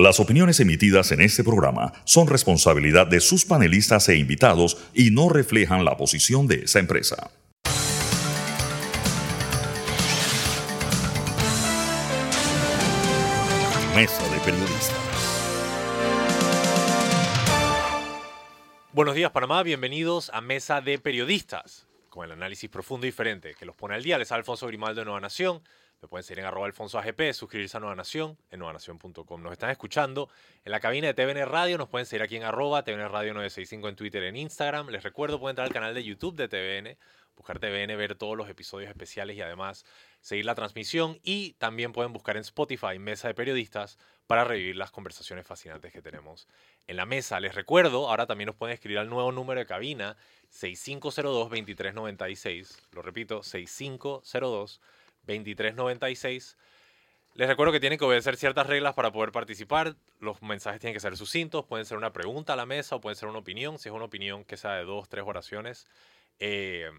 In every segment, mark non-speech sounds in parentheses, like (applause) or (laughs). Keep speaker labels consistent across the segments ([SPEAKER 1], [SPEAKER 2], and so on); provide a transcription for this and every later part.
[SPEAKER 1] Las opiniones emitidas en este programa son responsabilidad de sus panelistas e invitados y no reflejan la posición de esa empresa. Mesa de Periodistas.
[SPEAKER 2] Buenos días Panamá, bienvenidos a Mesa de Periodistas, con el análisis profundo y diferente que los pone al día. Les Alfonso Grimaldo de Nueva Nación. Me pueden seguir en arroba alfonso AGP, suscribirse a Nueva Nación, en nuevanación.com. Nos están escuchando en la cabina de TVN Radio, nos pueden seguir aquí en arroba TVN Radio 965 en Twitter, en Instagram. Les recuerdo, pueden entrar al canal de YouTube de TVN, buscar TVN, ver todos los episodios especiales y además seguir la transmisión. Y también pueden buscar en Spotify Mesa de Periodistas para revivir las conversaciones fascinantes que tenemos en la mesa. Les recuerdo, ahora también nos pueden escribir al nuevo número de cabina 6502-2396. Lo repito, 6502 2396. Les recuerdo que tienen que obedecer ciertas reglas para poder participar. Los mensajes tienen que ser sucintos, pueden ser una pregunta a la mesa o pueden ser una opinión, si es una opinión que sea de dos, tres oraciones. Eh,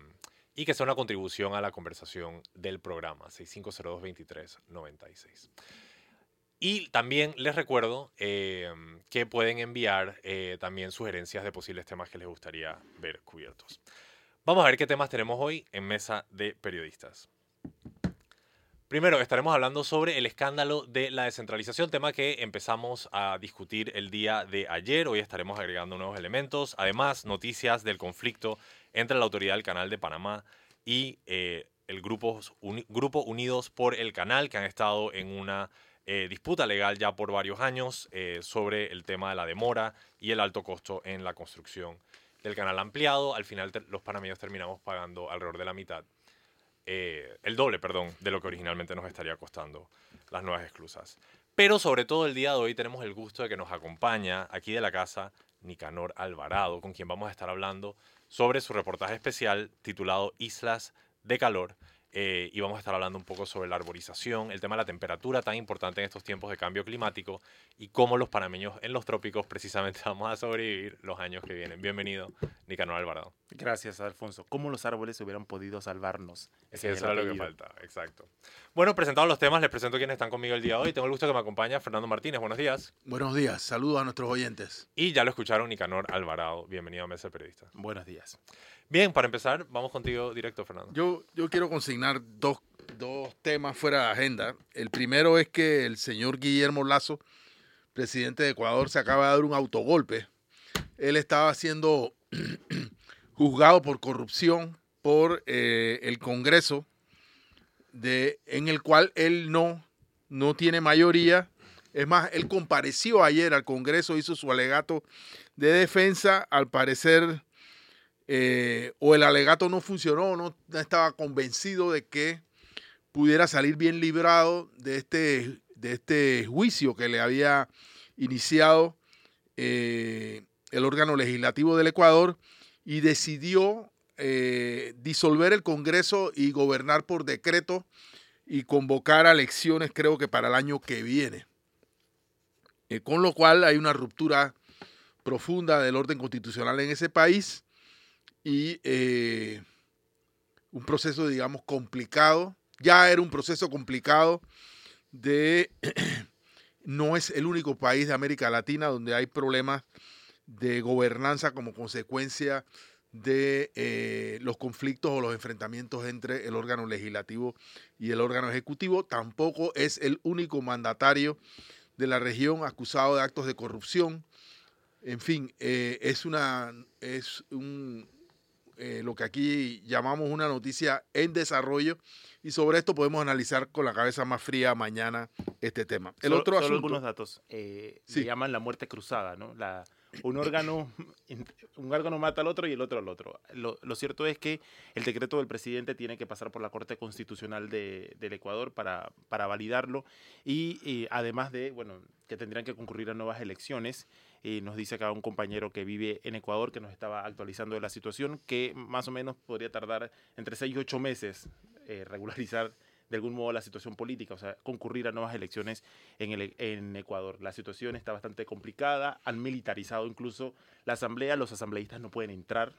[SPEAKER 2] y que sea una contribución a la conversación del programa, 6502-2396. Y también les recuerdo eh, que pueden enviar eh, también sugerencias de posibles temas que les gustaría ver cubiertos. Vamos a ver qué temas tenemos hoy en Mesa de Periodistas. Primero, estaremos hablando sobre el escándalo de la descentralización, tema que empezamos a discutir el día de ayer. Hoy estaremos agregando nuevos elementos. Además, noticias del conflicto entre la autoridad del Canal de Panamá y eh, el grupo, Unidos por el Canal, que han estado en una eh, disputa legal ya por varios años eh, sobre el tema de la demora y el alto costo en la construcción del canal ampliado. Al final, los panameños terminamos pagando alrededor de la mitad eh, el doble, perdón, de lo que originalmente nos estaría costando las nuevas esclusas. Pero sobre todo el día de hoy tenemos el gusto de que nos acompaña aquí de la casa Nicanor Alvarado, con quien vamos a estar hablando sobre su reportaje especial titulado Islas de Calor, eh, y vamos a estar hablando un poco sobre la arborización, el tema de la temperatura tan importante en estos tiempos de cambio climático y cómo los panameños en los trópicos precisamente (laughs) vamos a sobrevivir los años que vienen. Bienvenido, Nicanor Alvarado.
[SPEAKER 3] Gracias, Alfonso. ¿Cómo los árboles hubieran podido salvarnos?
[SPEAKER 2] Eso era lo que falta, exacto. Bueno, presentados los temas, les presento quienes están conmigo el día de hoy. Tengo el gusto que me acompaña Fernando Martínez. Buenos días.
[SPEAKER 4] Buenos días, saludos a nuestros oyentes.
[SPEAKER 2] Y ya lo escucharon, Nicanor Alvarado. Bienvenido a Mesa Periodista.
[SPEAKER 3] Buenos días.
[SPEAKER 2] Bien, para empezar, vamos contigo directo, Fernando.
[SPEAKER 4] Yo, yo quiero consignar dos, temas fuera de agenda. El primero es que el señor Guillermo Lazo, presidente de Ecuador, se acaba de dar un autogolpe. Él estaba siendo (clears throat) juzgado por corrupción por eh, el Congreso, de, en el cual él no, no tiene mayoría. Es más, él compareció ayer al Congreso, hizo su alegato de defensa, al parecer eh, o el alegato no funcionó, no estaba convencido de que pudiera salir bien librado de este, de este juicio que le había iniciado eh, el órgano legislativo del Ecuador y decidió eh, disolver el Congreso y gobernar por decreto y convocar a elecciones creo que para el año que viene. con lo cual hay una ruptura profunda del orden constitucional en ese país y eh, un proceso, digamos, complicado. Ya era un proceso complicado de... (clears throat) no es el único país de América Latina donde hay problemas de gobernanza como consecuencia de eh, los conflictos o los enfrentamientos entre el órgano legislativo y el órgano ejecutivo. Tampoco es el único mandatario de la región acusado de actos de corrupción. En fin, eh, es, una, es un, eh, lo que aquí llamamos una noticia en desarrollo y sobre esto podemos analizar con la cabeza más fría mañana este tema.
[SPEAKER 3] El otro asunto, algunos datos. Eh, se llaman la muerte cruzada, ¿no? La, un órgano (laughs) un órgano mata al otro y el otro al otro. Lo, cierto es que el decreto del presidente tiene que pasar por la Corte Constitucional de, del Ecuador para, para validarlo y, y, además de, bueno, que tendrían que concurrir a nuevas elecciones y nos dice acá un compañero que vive en Ecuador que nos estaba actualizando de la situación, que más o menos podría tardar entre 6 y 8 meses eh, regularizar de algún modo la situación política, o sea, concurrir a nuevas elecciones en, el, en Ecuador. La situación está bastante complicada, han militarizado incluso la asamblea, los asambleístas no pueden entrar.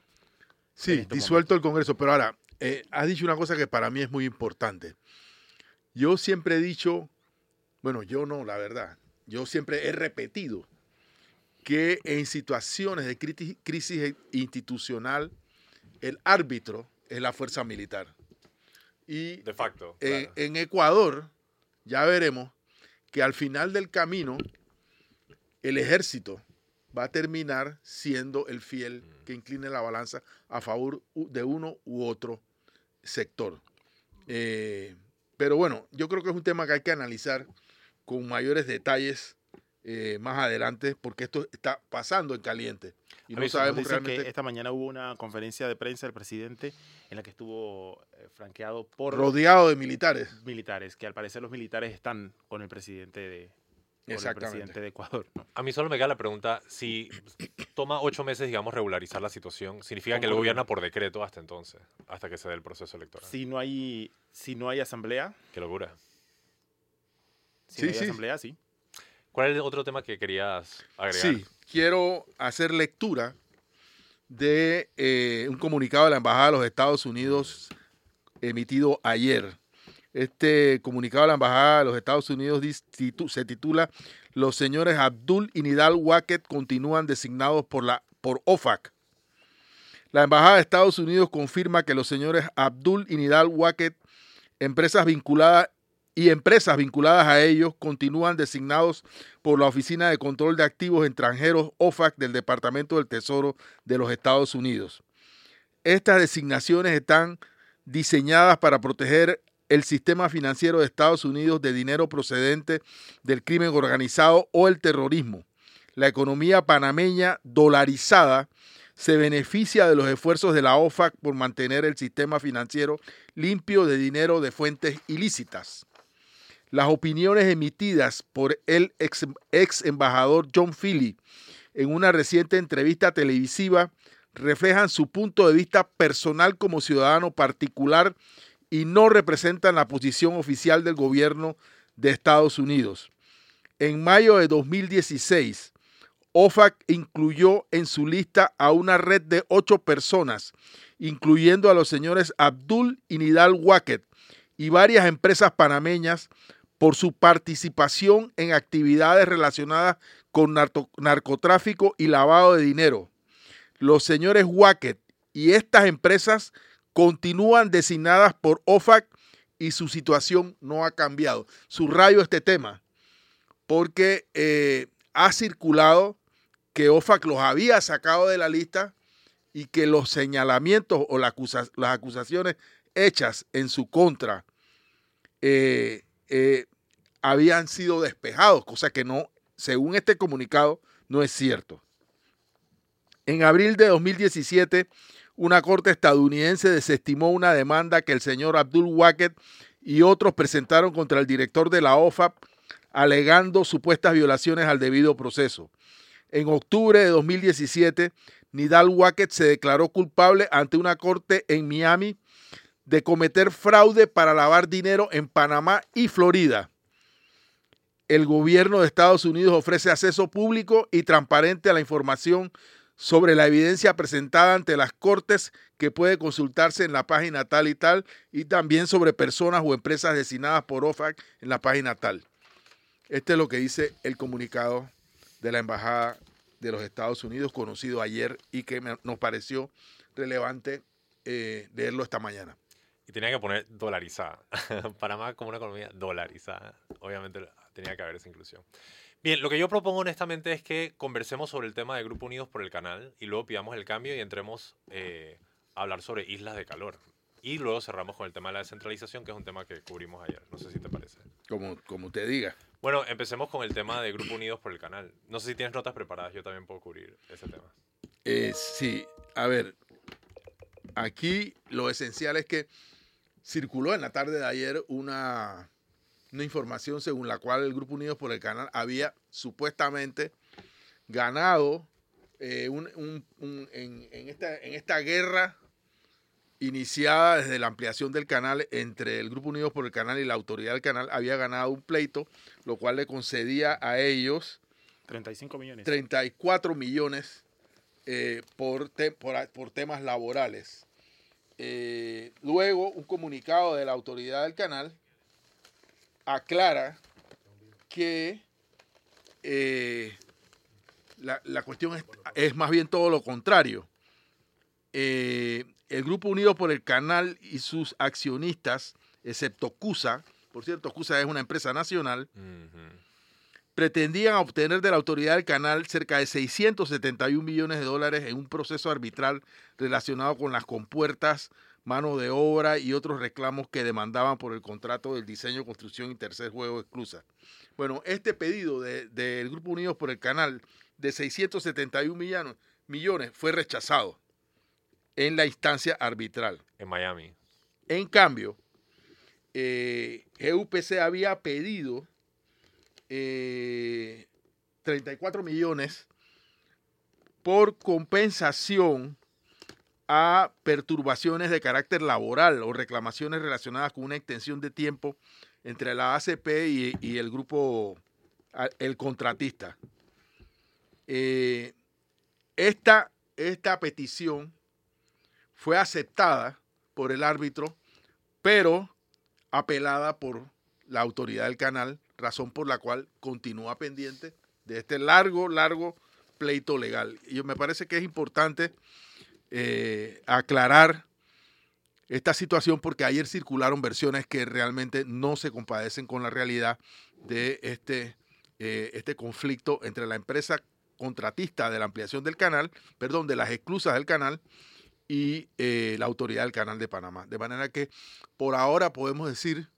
[SPEAKER 4] Sí, este disuelto el Congreso, pero ahora, eh, has dicho una cosa que para mí es muy importante. Yo siempre he dicho, bueno, yo no, la verdad, yo siempre he repetido que en situaciones de crisis institucional, el árbitro es la fuerza militar. Y
[SPEAKER 2] de facto.
[SPEAKER 4] En, Ecuador, ya veremos que al final del camino, el ejército va a terminar siendo el fiel mm. que incline la balanza a favor de uno u otro sector. Eh, pero bueno, yo creo que es un tema que hay que analizar con mayores detalles eh, más adelante, porque esto está pasando en caliente.
[SPEAKER 3] Y no sabemos realmente. Que esta mañana hubo una conferencia de prensa del presidente en la que estuvo eh, franqueado por.
[SPEAKER 4] Rodeado de militares.
[SPEAKER 3] Militares, que al parecer los militares están con el presidente de, el presidente de Ecuador.
[SPEAKER 2] A mí solo me queda la pregunta, si toma ocho meses, digamos, regularizar la situación, ¿significa que él gobierna por decreto hasta entonces, hasta que se dé el proceso electoral?
[SPEAKER 3] Si no hay, si no hay asamblea.
[SPEAKER 2] Qué locura.
[SPEAKER 3] Si sí, no hay asamblea, sí.
[SPEAKER 2] ¿Cuál es el otro tema que querías agregar?
[SPEAKER 4] Sí, quiero hacer lectura de eh, un comunicado de la Embajada de los Estados Unidos emitido ayer. Este comunicado de la Embajada de los Estados Unidos se titula Los señores Abdul y Nidal Wacket continúan designados por, la, por OFAC. La Embajada de Estados Unidos confirma que los señores Abdul y Nidal Wacket, empresas vinculadas y empresas vinculadas a ellos continúan designados por la Oficina de Control de Activos Extranjeros OFAC del Departamento del Tesoro de los Estados Unidos. Estas designaciones están diseñadas para proteger el sistema financiero de Estados Unidos de dinero procedente del crimen organizado o el terrorismo. La economía panameña dolarizada se beneficia de los esfuerzos de la OFAC por mantener el sistema financiero limpio de dinero de fuentes ilícitas. Las opiniones emitidas por el ex, embajador John Philly en una reciente entrevista televisiva reflejan su punto de vista personal como ciudadano particular y no representan la posición oficial del gobierno de Estados Unidos. En mayo de 2016, OFAC incluyó en su lista a una red de ocho personas, incluyendo a los señores Abdul y Nidal Wacket y varias empresas panameñas por su participación en actividades relacionadas con narcotráfico y lavado de dinero. Los señores Wacket y estas empresas continúan designadas por OFAC y su situación no ha cambiado. Subrayo este tema porque eh, ha circulado que OFAC los había sacado de la lista y que los señalamientos o las acusaciones hechas en su contra eh, eh, habían sido despejados, cosa que no, según este comunicado, no es cierto. En abril de 2017, una corte estadounidense desestimó una demanda que el señor Abdul Wacket y otros presentaron contra el director de la OFAP, alegando supuestas violaciones al debido proceso. En octubre de 2017, Nidal Wacket se declaró culpable ante una corte en Miami de cometer fraude para lavar dinero en Panamá y Florida. El gobierno de Estados Unidos ofrece acceso público y transparente a la información sobre la evidencia presentada ante las cortes que puede consultarse en la página tal y tal y también sobre personas o empresas designadas por OFAC en la página tal. Este es lo que dice el comunicado de la Embajada de los Estados Unidos conocido ayer y que nos pareció relevante eh, leerlo esta mañana.
[SPEAKER 2] Y tenía que poner dolarizada. (laughs) Panamá como una economía dolarizada. Obviamente tenía que haber esa inclusión. Bien, lo que yo propongo honestamente es que conversemos sobre el tema de Grupo Unidos por el canal y luego pidamos el cambio y entremos eh, a hablar sobre islas de calor. Y luego cerramos con el tema de la descentralización, que es un tema que cubrimos ayer. No sé si te parece.
[SPEAKER 4] Como, como usted diga.
[SPEAKER 2] Bueno, empecemos con el tema de Grupo Unidos por el canal. No sé si tienes notas preparadas, yo también puedo cubrir ese tema.
[SPEAKER 4] Eh, sí, a ver, aquí lo esencial es que circuló en la tarde de ayer una, una información según la cual el Grupo Unidos por el Canal había supuestamente ganado eh, en, esta, en esta guerra iniciada desde la ampliación del canal entre el Grupo Unidos por el Canal y la autoridad del canal, había ganado un pleito, lo cual le concedía a ellos
[SPEAKER 3] 35 millones.
[SPEAKER 4] 34 millones eh, por, por temas laborales. Eh, luego, un comunicado de la autoridad del canal aclara que eh, la, la cuestión es, es más bien todo lo contrario. Eh, el Grupo Unido por el Canal y sus accionistas, excepto CUSA, por cierto, CUSA es una empresa nacional, pretendían obtener de la autoridad del canal cerca de 671 millones de dólares en un proceso arbitral relacionado con las compuertas, mano de obra y otros reclamos que demandaban por el contrato del diseño, construcción y tercer juego de Clusa. Bueno, este pedido de- del Grupo Unidos por el Canal de 671 millones, millones fue rechazado en la instancia arbitral.
[SPEAKER 2] En Miami.
[SPEAKER 4] En cambio, eh, GUPC había pedido eh, 34 millones por compensación a perturbaciones de carácter laboral o reclamaciones relacionadas con una extensión de tiempo entre la ACP y, el grupo, el contratista. Eh, esta, esta petición fue aceptada por el árbitro, pero apelada por la autoridad del canal, razón por la cual continúa pendiente de este largo, largo pleito legal. Y me parece que es importante eh, aclarar esta situación porque ayer circularon versiones que realmente no se compadecen con la realidad de este, eh, este conflicto entre la empresa contratista de la ampliación del canal, perdón, de las exclusas del canal y eh, la autoridad del canal de Panamá. De manera que por ahora podemos decir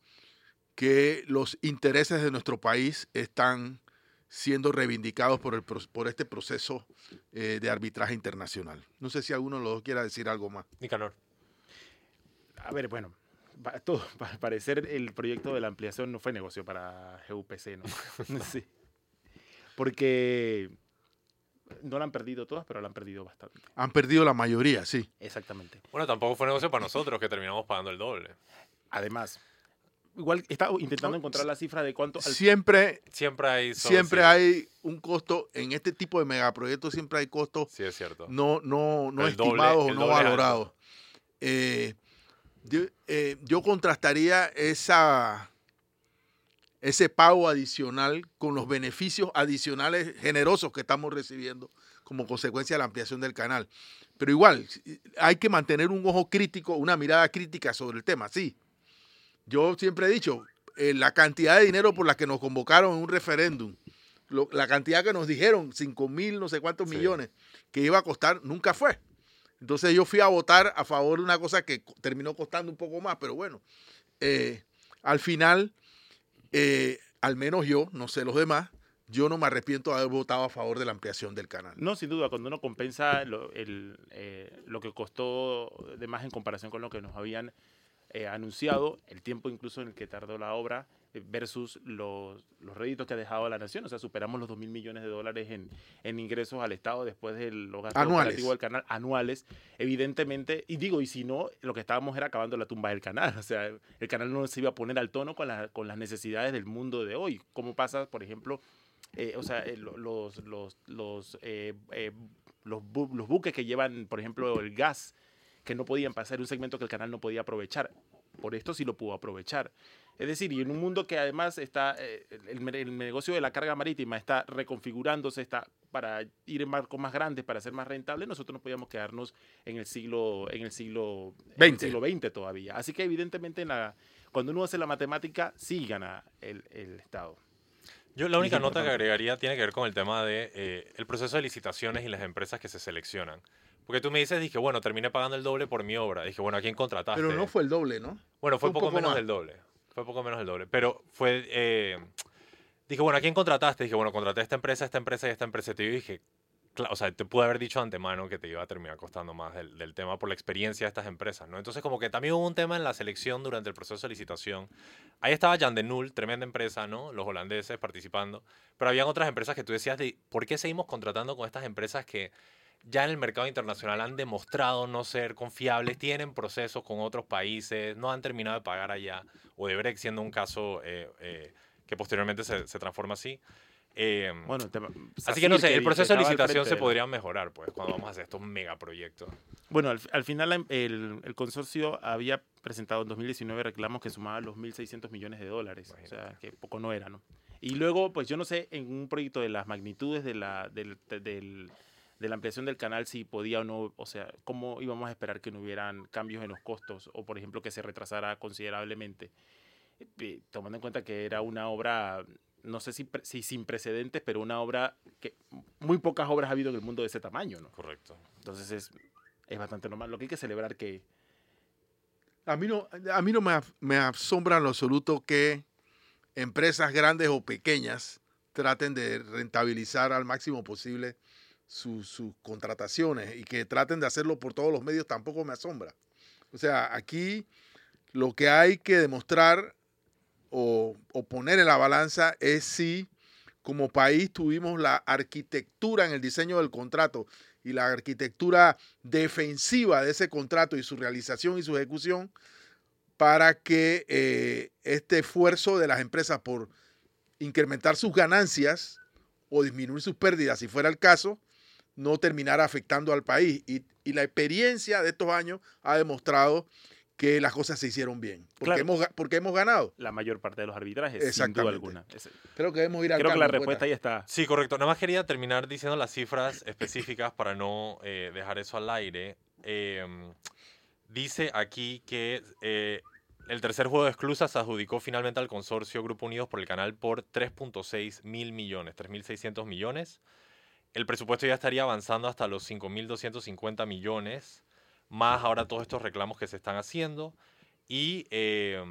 [SPEAKER 4] que los intereses de nuestro país están siendo reivindicados por, el, por este proceso eh, de arbitraje internacional. No sé si alguno de los dos quiera decir algo más.
[SPEAKER 2] Nicanor.
[SPEAKER 3] A ver, bueno, todo, (laughs) para parecer el proyecto de la ampliación no fue negocio para GUPC, ¿no? (laughs) sí. Porque no la han perdido todas, pero la han perdido bastante.
[SPEAKER 4] Han perdido la mayoría, sí.
[SPEAKER 3] Exactamente.
[SPEAKER 2] Bueno, tampoco fue negocio para nosotros que terminamos pagando el doble.
[SPEAKER 3] Además, igual estaba intentando encontrar la cifra de cuánto... al-
[SPEAKER 4] Siempre,
[SPEAKER 2] Siempre hay...
[SPEAKER 4] siempre
[SPEAKER 2] sí,
[SPEAKER 4] hay un costo, en este tipo de megaproyectos siempre hay costos
[SPEAKER 2] Sí, es cierto.
[SPEAKER 4] no, no, no
[SPEAKER 2] El
[SPEAKER 4] estimados o no valorados. Eh, yo, eh, yo contrastaría esa, ese pago adicional con los beneficios adicionales generosos que estamos recibiendo como consecuencia de la ampliación del canal. Pero igual, hay que mantener un ojo crítico, una mirada crítica sobre el tema, sí. Yo siempre he dicho, eh, la cantidad de dinero por la que nos convocaron en un referéndum, lo- la cantidad que nos dijeron, 5 mil, no sé cuántos
[SPEAKER 2] Sí.
[SPEAKER 4] millones, que iba a costar, nunca fue. Entonces yo fui a votar a favor de una cosa que terminó costando un poco más, pero bueno, eh, al final, eh, al menos yo, no sé los demás, yo no me arrepiento de haber votado a favor de la ampliación del canal.
[SPEAKER 3] No, sin duda, cuando uno compensa lo, el, eh, lo que costó de más en comparación con lo que nos habían eh, anunciado, el tiempo incluso en el que tardó la obra eh, versus los, los réditos que ha dejado la nación. O sea, superamos los 2 mil millones de dólares en, en ingresos al Estado después de los gastos
[SPEAKER 4] Anuales.
[SPEAKER 3] operativos del canal anuales. Evidentemente, y digo, y si no, lo que estábamos era acabando la tumba del canal. (laughs) O sea, el canal no se iba a poner al tono con, la- con las necesidades del mundo de hoy. Como pasa, por ejemplo, eh, o sea, eh, lo- los, los, los, los, bu- los buques que llevan, por ejemplo, el gas, que no podían pasar un segmento que el canal no podía aprovechar. Por esto sí lo pudo aprovechar. Es decir, y en un mundo que además está, eh, el, el- negocio de la carga marítima está reconfigurándose, está para ir en barcos más grandes, para ser más rentable, nosotros no podíamos quedarnos en el siglo, en el siglo, en el
[SPEAKER 4] Veinte.
[SPEAKER 3] siglo XX todavía. Así que evidentemente en la, cuando uno hace la matemática, sí gana el, el Estado.
[SPEAKER 2] Yo la única nota que agregaría tiene que ver con el tema de eh, el proceso de licitaciones y las empresas que se seleccionan. Porque tú me dices, dije, bueno, terminé pagando el doble por mi obra. Dije, bueno, ¿a quién contrataste?
[SPEAKER 4] Pero no fue el doble, ¿no?
[SPEAKER 2] Bueno, fue
[SPEAKER 4] fue
[SPEAKER 2] poco,
[SPEAKER 4] poco
[SPEAKER 2] menos
[SPEAKER 4] más.
[SPEAKER 2] del doble. Fue poco menos del doble. Pero fue. eh, dije, bueno, ¿a quién contrataste? Dije, bueno, contraté a esta empresa, esta empresa y esta empresa. Y yo dije, o sea, te pude haber dicho de antemano que te iba a terminar costando más del, del tema por la experiencia de estas empresas, ¿no? Entonces, como que también hubo un tema en la selección durante el proceso de licitación. Ahí estaba Jan de Nul, tremenda empresa, ¿no? Los holandeses participando. Pero habían otras empresas que tú decías de, ¿por qué seguimos contratando con estas empresas que ya en el mercado internacional han demostrado no ser confiables, tienen procesos con otros países, no han terminado de pagar allá, o de Brex siendo un caso eh, eh, que posteriormente se, se transforma así. Eh,
[SPEAKER 3] Bueno, te-
[SPEAKER 2] así que no sé,
[SPEAKER 3] Sacil,
[SPEAKER 2] el proceso de licitación se podría mejorar, pues, cuando vamos a hacer estos megaproyectos.
[SPEAKER 3] Bueno, al, al final la- el, el consorcio había presentado en 2019 reclamos que sumaban los 1.600 millones de dólares. O sea,
[SPEAKER 2] Imagínate.
[SPEAKER 3] que poco no era, ¿no? Y luego, pues yo no sé, en un proyecto de las magnitudes de la, del, del, de la ampliación del canal, si podía o no, o sea, cómo íbamos a esperar que no hubieran cambios en los costos o, por ejemplo, que se retrasara considerablemente, eh, tomando en cuenta que era una obra, no sé si, si sin precedentes, pero una obra que muy pocas obras ha habido en el mundo de ese tamaño, ¿no?
[SPEAKER 2] Correcto.
[SPEAKER 3] Entonces es, es bastante normal. Lo que hay que celebrar que...
[SPEAKER 4] A mí no, a mí no me, me asombra en lo absoluto que empresas grandes o pequeñas traten de rentabilizar al máximo posible sus contrataciones y que traten de hacerlo por todos los medios tampoco me asombra. O sea, aquí lo que hay que demostrar o, o, poner en la balanza es si como país tuvimos la arquitectura en el diseño del contrato y la arquitectura defensiva de ese contrato y su realización y su ejecución para que eh, este esfuerzo de las empresas por incrementar sus ganancias o disminuir sus pérdidas, si fuera el caso, no terminara afectando al país. Y, y la experiencia de estos años ha demostrado que las cosas se hicieron bien. Porque,
[SPEAKER 3] Claro.
[SPEAKER 4] hemos, porque hemos ganado.
[SPEAKER 3] La mayor parte de los arbitrajes, sin duda alguna.
[SPEAKER 4] Creo que debemos ir al
[SPEAKER 3] creo que la respuesta
[SPEAKER 4] Cueta.
[SPEAKER 3] ya está.
[SPEAKER 2] Sí, correcto. Nada más quería terminar diciendo las cifras específicas para no eh, dejar eso al aire. Eh, dice aquí que eh, el tercer juego de exclusas se adjudicó finalmente al consorcio Grupo Unidos por el canal por 3.6 mil millones, 3.600 millones. El presupuesto ya estaría avanzando hasta los 5.250 millones, más ahora todos estos reclamos que se están haciendo. Y eh,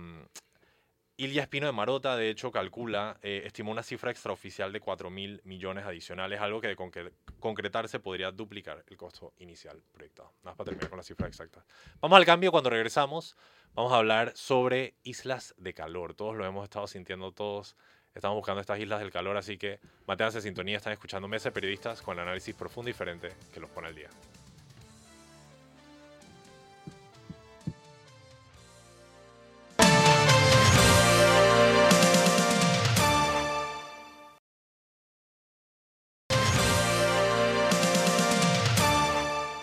[SPEAKER 2] Ilia Espino de Marota, de hecho, calcula, eh, estimó una cifra extraoficial de 4 mil millones adicionales, algo que de concre- concretarse podría duplicar el costo inicial proyectado. Nada más para terminar con la cifra exacta. Vamos al cambio, cuando regresamos vamos a hablar sobre islas de calor. Todos lo hemos estado sintiendo, todos estamos buscando estas islas del calor, así que manténganse en sintonía, están escuchando Mesa de Periodistas con el análisis profundo y diferente que los pone al día.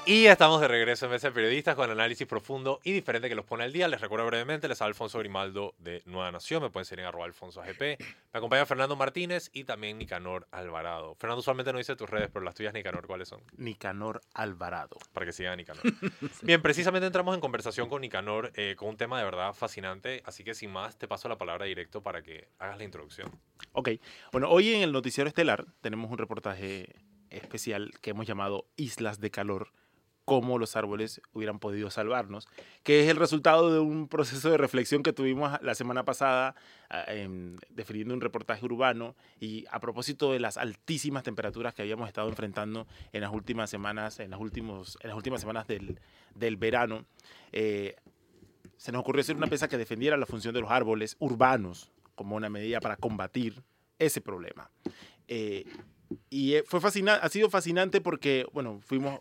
[SPEAKER 2] Y estamos de regreso en Mesa de Periodistas con análisis profundo y diferente que los pone al día. Les recuerdo brevemente, les habla Alfonso Grimaldo de Nueva Nación. Me pueden seguir en arroba Alfonso AGP. Me acompaña Fernando Martínez y también Nicanor Alvarado. Fernando usualmente no dice tus redes, pero las tuyas, Nicanor, ¿cuáles son?
[SPEAKER 3] Nicanor Alvarado.
[SPEAKER 2] Para que sigan a Nicanor. (laughs) Bien, precisamente entramos en conversación con Nicanor eh, con un tema de verdad fascinante. Así que sin más, te paso la palabra directo para que hagas la introducción.
[SPEAKER 3] Ok, bueno, hoy en el Noticiero Estelar tenemos un reportaje especial que hemos llamado Islas de Calor, cómo los árboles hubieran podido salvarnos, que es el resultado de un proceso de reflexión que tuvimos la semana pasada en- definiendo un reportaje urbano y a propósito de las altísimas temperaturas que habíamos estado enfrentando en las últimas semanas, en las, últimos, en las últimas semanas del, del verano, eh, se nos ocurrió hacer una pieza que defendiera la función de los árboles urbanos como una medida para combatir ese problema. Eh, y eh, fue fascina- ha sido fascinante porque, bueno, fuimos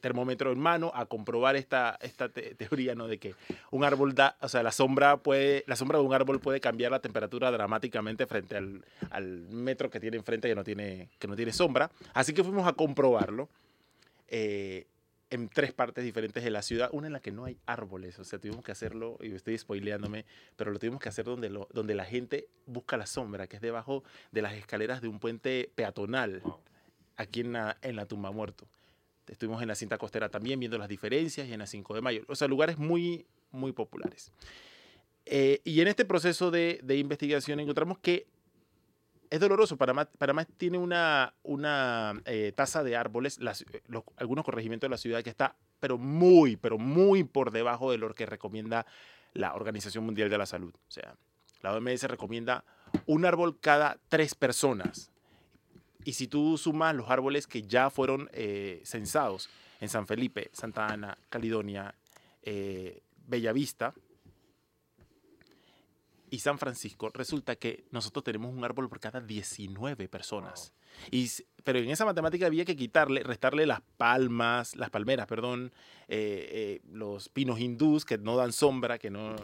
[SPEAKER 3] termómetro en mano a comprobar esta, esta te- teoría, ¿no? De que un árbol da, o sea, la sombra puede, la sombra de un árbol puede cambiar la temperatura dramáticamente frente al, al metro que tiene enfrente que no tiene, que no tiene sombra. Así que fuimos a comprobarlo. eh, en tres partes diferentes de la ciudad, una en la que no hay árboles, o sea, tuvimos que hacerlo, y estoy spoileándome, pero lo tuvimos que hacer donde, lo, donde la gente busca la sombra, que es debajo de las escaleras de un puente peatonal, aquí en la, en la tumba muerto. Estuvimos en la cinta costera también viendo las diferencias y en la 5 de mayo, o sea, lugares muy, muy populares. Eh, y en este proceso de, de investigación encontramos que es doloroso. Panamá, Panamá tiene una, una eh, tasa de árboles, eh, algunos corregimientos de la ciudad que está, pero muy, pero muy por debajo de lo que recomienda la Organización Mundial de la Salud. O sea, la OMS recomienda un árbol cada tres personas. Y si tú sumas los árboles que ya fueron eh, censados en San Felipe, Santa Ana, Caledonia, eh, Bellavista, y San Francisco, resulta que nosotros tenemos un árbol por cada 19 personas. Y, s- pero en esa matemática había que quitarle, restarle las palmas, las palmeras, perdón, eh, eh, los pinos hindús que no dan sombra, que no...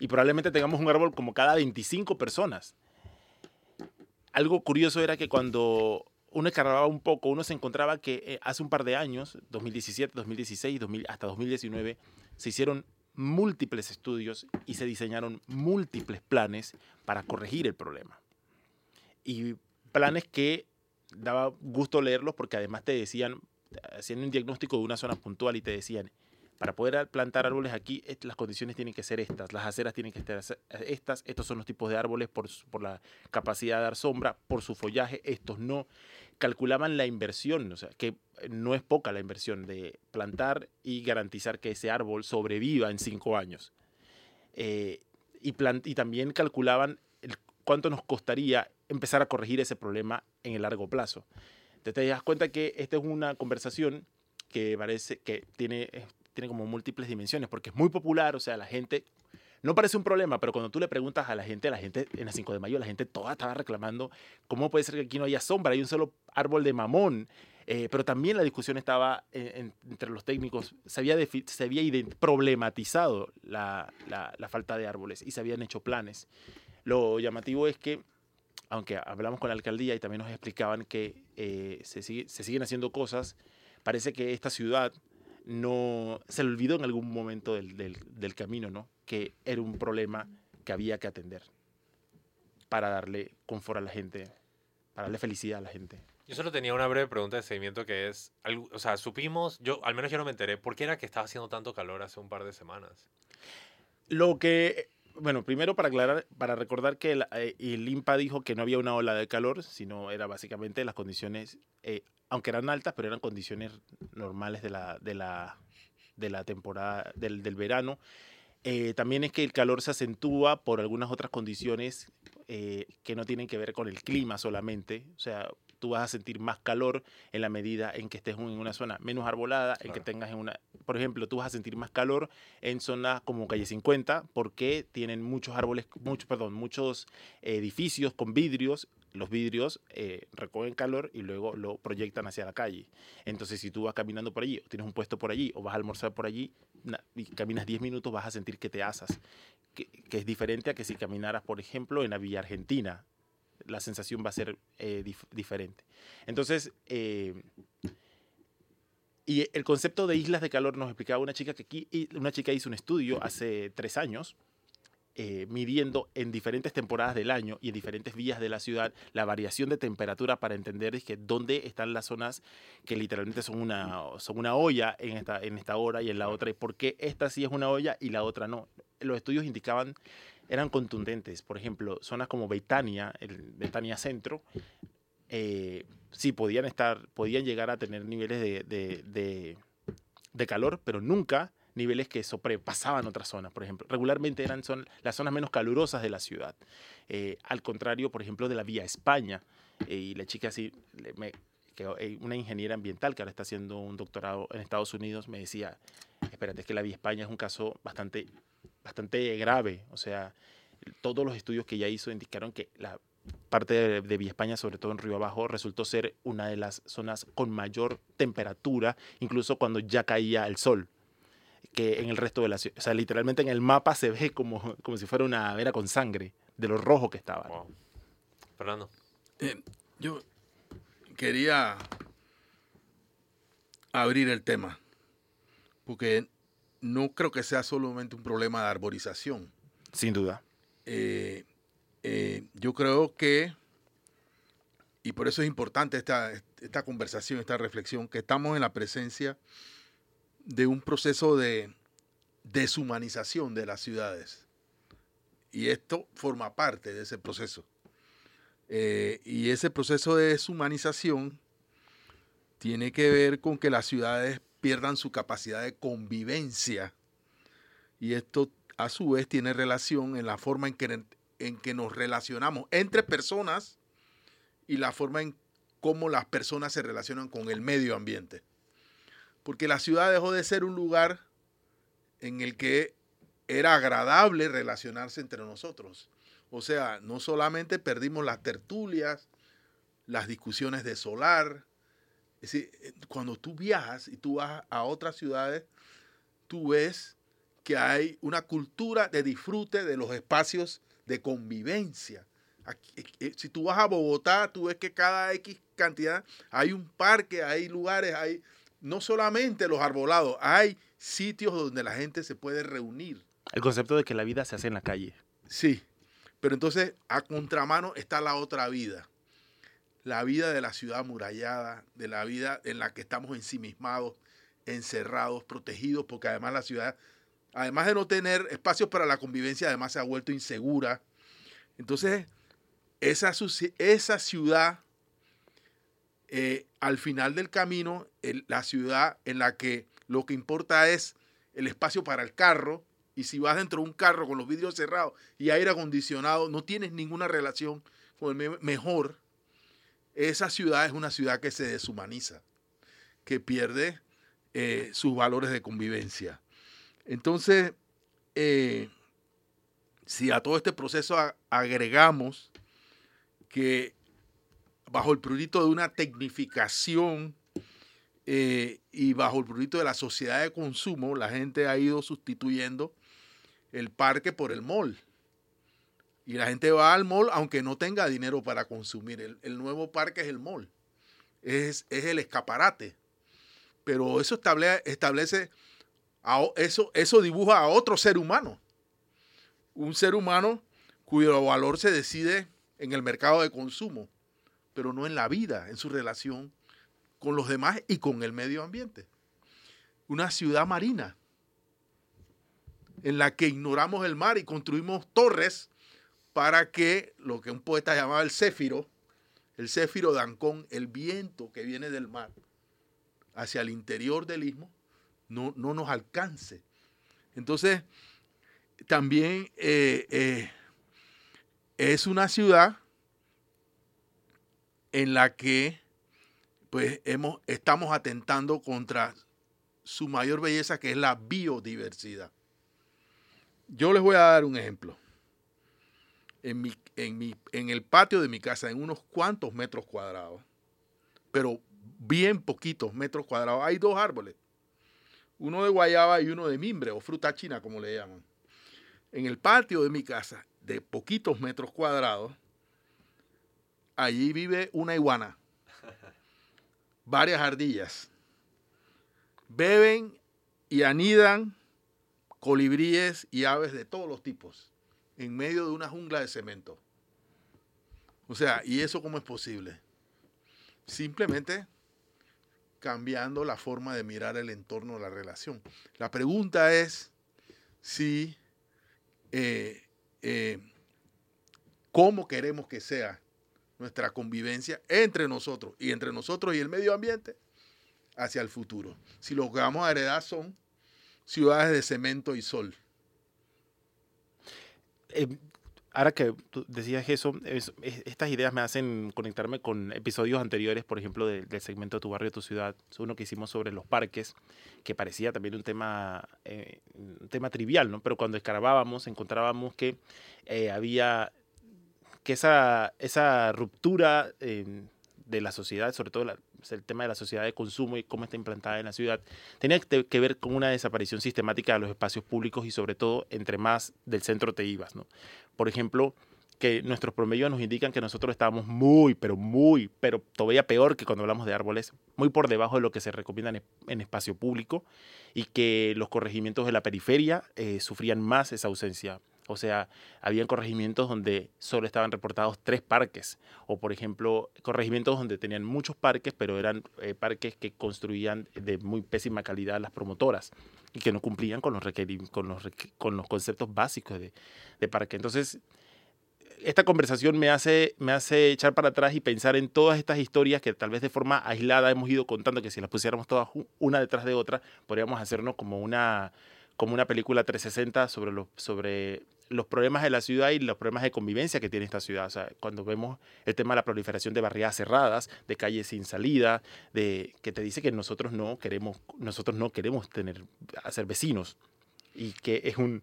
[SPEAKER 3] Y probablemente tengamos un árbol como cada 25 personas. Algo curioso era que cuando uno escarbaba un poco, uno se encontraba que eh, hace un par de años, 2017, 2016, 2000 hasta 2019, se hicieron múltiples estudios y se diseñaron múltiples planes para corregir el problema. y planes que daba gusto leerlos porque además te decían, hacían un diagnóstico de una zona puntual y te decían, para poder plantar árboles aquí, las condiciones tienen que ser estas, las aceras tienen que estar estas, estos son los tipos de árboles por, por la capacidad de dar sombra, por su follaje, estos no. Calculaban la inversión, o sea, que no es poca la inversión de plantar y garantizar que ese árbol sobreviva en cinco años. Eh, y, y también calculaban cuánto nos costaría empezar a corregir ese problema en el largo plazo. Te, te das cuenta que esta es una conversación que parece que tiene, tiene como múltiples dimensiones, porque es muy popular, o sea, la gente, no parece un problema, pero cuando tú le preguntas a la gente, la gente en la 5 de mayo, la gente toda estaba reclamando, ¿cómo puede ser que aquí no haya sombra? Hay un solo árbol de mamón. Eh, pero también la discusión estaba entre los técnicos, se había, se había problematizado la, la, falta de árboles y se habían hecho planes. Lo llamativo es que aunque hablamos con la alcaldía y también nos explicaban que eh, se, siguen haciendo cosas, parece que esta ciudad no se olvidó en algún momento del, del, camino, ¿no? Que era un problema que había que atender para darle confort a la gente, para darle felicidad a la gente.
[SPEAKER 2] Yo solo tenía una breve pregunta de seguimiento que es, o sea, supimos, yo al menos yo no me enteré, ¿por qué era que estaba haciendo tanto calor hace un par de semanas?
[SPEAKER 3] Lo que bueno, primero para aclarar, para recordar que el, eh, INPA dijo que no había una ola de calor, sino era básicamente las condiciones, eh, aunque eran altas, pero eran condiciones normales de la, de la, de la temporada del, del verano. Eh, también es que el calor se acentúa por algunas otras condiciones que no tienen que ver con el clima solamente. O sea, tú vas a sentir más calor en la medida en que estés en una zona menos arbolada, en que tengas en una, por ejemplo, tú vas a sentir más calor en zonas como calle 50 porque tienen muchos árboles, muchos, perdón, muchos edificios con vidrios los vidrios eh, recogen calor y luego lo proyectan hacia la calle. Entonces, si tú vas caminando por allí, o tienes un puesto por allí, o vas a almorzar por allí, y caminas 10 minutos, vas a sentir que te asas. Que, es diferente a que si caminaras, por ejemplo, en la Villa Argentina, la sensación va a ser eh, diferente. Entonces, eh, y el concepto de islas de calor nos explicaba una chica que aquí, una chica hizo un estudio hace tres años, eh, midiendo en diferentes temporadas del año y en diferentes vías de la ciudad la variación de temperatura para entender es que dónde están las zonas que literalmente son una, son una olla en esta, en esta hora y en la otra, y por qué esta sí es una olla y la otra no. Los estudios indicaban eran contundentes. Por ejemplo, zonas como Betania, el Betania Centro, eh, sí podían estar, podían llegar a tener niveles de, de, calor, pero nunca niveles que sobrepasaban otras zonas, por ejemplo. Regularmente eran son las zonas menos calurosas de la ciudad. Eh, al contrario, por ejemplo, de la Vía España. Eh, y la chica así, que, una ingeniera ambiental que ahora está haciendo un doctorado en Estados Unidos, me decía, espérate, es que la Vía España es un caso bastante bastante grave. O sea, todos los estudios que ya hizo indicaron que la parte de, de Villa España, sobre todo en Río Abajo, resultó ser una de las zonas con mayor temperatura, incluso cuando ya caía el sol que en el resto de la ciudad. O sea, literalmente en el mapa se ve como, como si fuera una vera con sangre de lo rojo que estaba.
[SPEAKER 2] Fernando.
[SPEAKER 4] Eh, yo quería abrir el tema, porque no creo que sea solamente un problema de arborización.
[SPEAKER 3] Sin duda.
[SPEAKER 4] Eh, eh, yo creo que, y por eso es importante esta, esta conversación, esta reflexión, que estamos en la presencia de un proceso de deshumanización de las ciudades. Y esto forma parte de ese proceso. Eh, y ese proceso de deshumanización tiene que ver con que las ciudades pierdan su capacidad de convivencia. Y esto a su vez tiene relación en la forma en que, en que nos relacionamos entre personas y la forma en cómo las personas se relacionan con el medio ambiente. Porque la ciudad dejó de ser un lugar en el que era agradable relacionarse entre nosotros. O sea, no solamente perdimos las tertulias, las discusiones de solar, es decir, cuando tú viajas y tú vas a otras ciudades, tú ves que hay una cultura de disfrute de los espacios de convivencia. Eh, eh, si tú vas a Bogotá, tú ves que cada X cantidad hay un parque, hay lugares, hay no solamente los arbolados, hay sitios donde la gente se puede reunir.
[SPEAKER 3] El concepto de que la vida se hace en la calle.
[SPEAKER 4] Sí, pero entonces a contramano está la otra vida la vida de la ciudad amurallada, de la vida en la que estamos ensimismados, encerrados, protegidos, porque además la ciudad, además de no tener espacios para la convivencia, además se ha vuelto insegura. Entonces, esa, esa ciudad, eh, al final del camino, la ciudad en la que lo que importa es el espacio para el carro, y si vas dentro de un carro con los vidrios cerrados y aire acondicionado, no tienes ninguna relación con el mejor, esa ciudad es una ciudad que se deshumaniza, que pierde eh, sus valores de convivencia. Entonces, eh, si a todo este proceso agregamos que bajo el prurito de una tecnificación eh, y bajo el prurito de la sociedad de consumo, la gente ha ido sustituyendo el parque por el mall. Y la gente va al mall aunque no tenga dinero para consumir. El, nuevo parque es el mall. Es, el escaparate. Pero eso establece, establece eso, eso dibuja a otro ser humano. Un ser humano cuyo valor se decide en el mercado de consumo, pero no en la vida, en su relación con los demás y con el medio ambiente. Una ciudad marina en la que ignoramos el mar y construimos torres para que lo que un poeta llamaba el céfiro, el céfiro de Ancón, el viento que viene del mar hacia el interior del istmo, no, no nos alcance. Entonces, también eh, eh, es una ciudad en la que pues hemos, estamos atentando contra su mayor belleza, que es la biodiversidad. Yo les voy a dar un ejemplo. En, mi, en, mi, en el patio de mi casa, en unos cuantos metros cuadrados, pero bien poquitos metros cuadrados, hay dos árboles. Uno de guayaba y uno de mimbre o fruta china, como le llaman. En el patio de mi casa, de poquitos metros cuadrados, allí vive una iguana, (laughs) varias ardillas. Beben y anidan colibríes y aves de todos los tipos en medio de una jungla de cemento. O sea, ¿y eso cómo es posible? Simplemente cambiando la forma de mirar el entorno de la relación. La pregunta es si, eh, eh, cómo queremos que sea nuestra convivencia entre nosotros y entre nosotros y el medio ambiente hacia el futuro. Si lo que vamos a heredar son ciudades de cemento y sol.
[SPEAKER 3] Eh, ahora que tú decías eso, estas ideas me hacen conectarme con episodios anteriores, por ejemplo, del segmento de Tu Barrio, Tu Ciudad, uno que hicimos sobre los parques, que parecía también un tema, eh, un tema trivial, ¿no? Pero cuando escarbábamos encontrábamos que eh, había que esa, esa ruptura de la sociedad, sobre todo el tema de la sociedad de consumo y cómo está implantada en la ciudad, tenía que ver con una desaparición sistemática de los espacios públicos y sobre todo entre más del centro te ibas. ¿no? Por ejemplo, que nuestros promedios nos indican que nosotros estábamos muy, pero muy, pero todavía peor que cuando hablamos de árboles, muy por debajo de lo que se recomienda en, espacio público y que los corregimientos de la periferia eh, sufrían más esa ausencia o sea, habían corregimientos donde solo estaban reportados tres parques. O, por ejemplo, corregimientos donde tenían muchos parques, pero eran eh, parques que construían de muy pésima calidad las promotoras y que no cumplían con los, con con los conceptos básicos de, de parque. Entonces, esta conversación me hace, me hace echar para atrás y pensar en todas estas historias que tal vez de forma aislada hemos ido contando, que si las pusiéramos todas una detrás de otra, podríamos hacernos como una, como una película 360 sobre los, sobre los problemas de la ciudad y los problemas de convivencia que tiene esta ciudad. O sea, cuando vemos el tema de la proliferación de barriadas cerradas, de calles sin salida, de que te dice que nosotros no queremos, nosotros no queremos tener, ser vecinos y que es un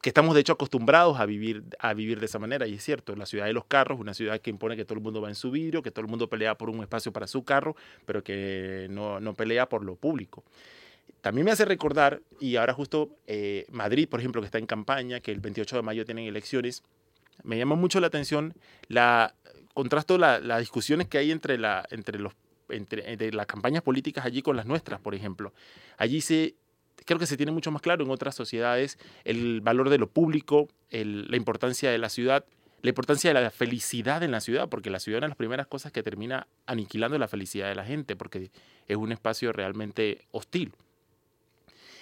[SPEAKER 3] que estamos de hecho acostumbrados a vivir, a vivir de esa manera, y es cierto, la ciudad de los carros, una ciudad que impone que todo el mundo va en su vidrio, que todo el mundo pelea por un espacio para su carro, pero que no, no pelea por lo público. También me hace recordar, y ahora justo eh, Madrid, por ejemplo, que está en campaña, que el 28 de mayo tienen elecciones, me llama mucho la atención la contrasto las discusiones que hay entre, la, entre, los, entre, las campañas políticas allí con las nuestras, por ejemplo. Allí se, creo que se tiene mucho más claro en otras sociedades el valor de lo público, la importancia de la ciudad, la importancia de la felicidad en la ciudad, porque la ciudad es una de las primeras cosas que termina aniquilando la felicidad de la gente, porque es un espacio realmente hostil.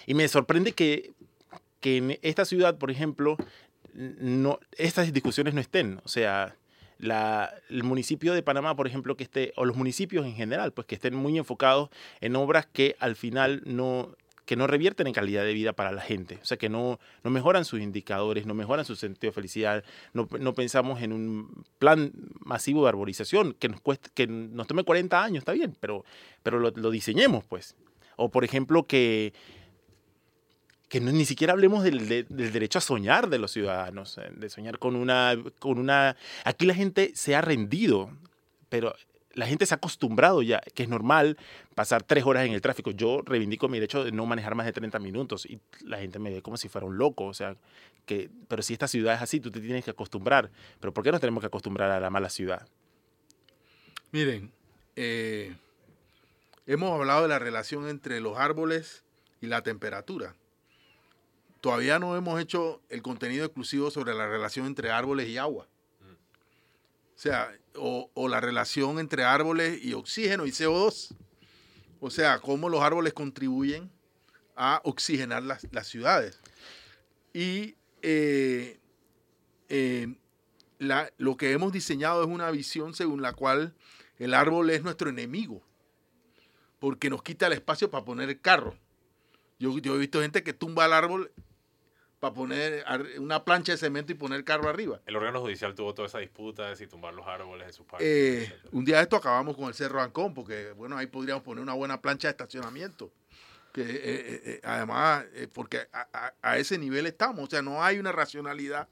[SPEAKER 3] Y me sorprende que, que en esta ciudad, por ejemplo, no, estas discusiones no estén. O sea, la, el municipio de Panamá, por ejemplo, que esté, o los municipios en general, pues que estén muy enfocados en obras que al final no, que no revierten en calidad de vida para la gente, o sea, que no, no mejoran sus indicadores, no mejoran su sentido de felicidad, no, no pensamos en un plan masivo de arborización que nos, cueste, que nos tome 40 años, está bien, pero, pero lo, lo diseñemos, pues. O, por ejemplo, que, que ni siquiera hablemos del, del, derecho a soñar de los ciudadanos, eh, de soñar con una, con una... Aquí la gente se ha rendido, pero la gente se ha acostumbrado ya, que es normal pasar tres horas en el tráfico. Yo reivindico mi derecho de no manejar más de 30 minutos y la gente me ve como si fuera un loco. O sea, que, pero si esta ciudad es así, tú te tienes que acostumbrar. Pero ¿por qué nos tenemos que acostumbrar a la mala ciudad?
[SPEAKER 4] Miren, eh, hemos hablado de la relación entre los árboles y la temperatura. Todavía no hemos hecho el contenido exclusivo sobre la relación entre árboles y agua. O sea, o, la relación entre árboles y oxígeno y CO2. O sea, cómo los árboles contribuyen a oxigenar las, ciudades. Y eh, eh, lo que hemos diseñado es una visión según la cual el árbol es nuestro enemigo, porque nos quita el espacio para poner el carro. Yo he visto gente que tumba el árbol para poner una plancha de cemento y poner carro arriba.
[SPEAKER 2] El órgano judicial tuvo toda esa disputa de si tumbar los árboles de sus parques.
[SPEAKER 4] Eh, un día de esto acabamos con el Cerro Ancón, porque bueno, ahí podríamos poner una buena plancha de estacionamiento. Que, eh, eh, además, porque a, a, a, ese nivel estamos, o sea, no hay una racionalidad.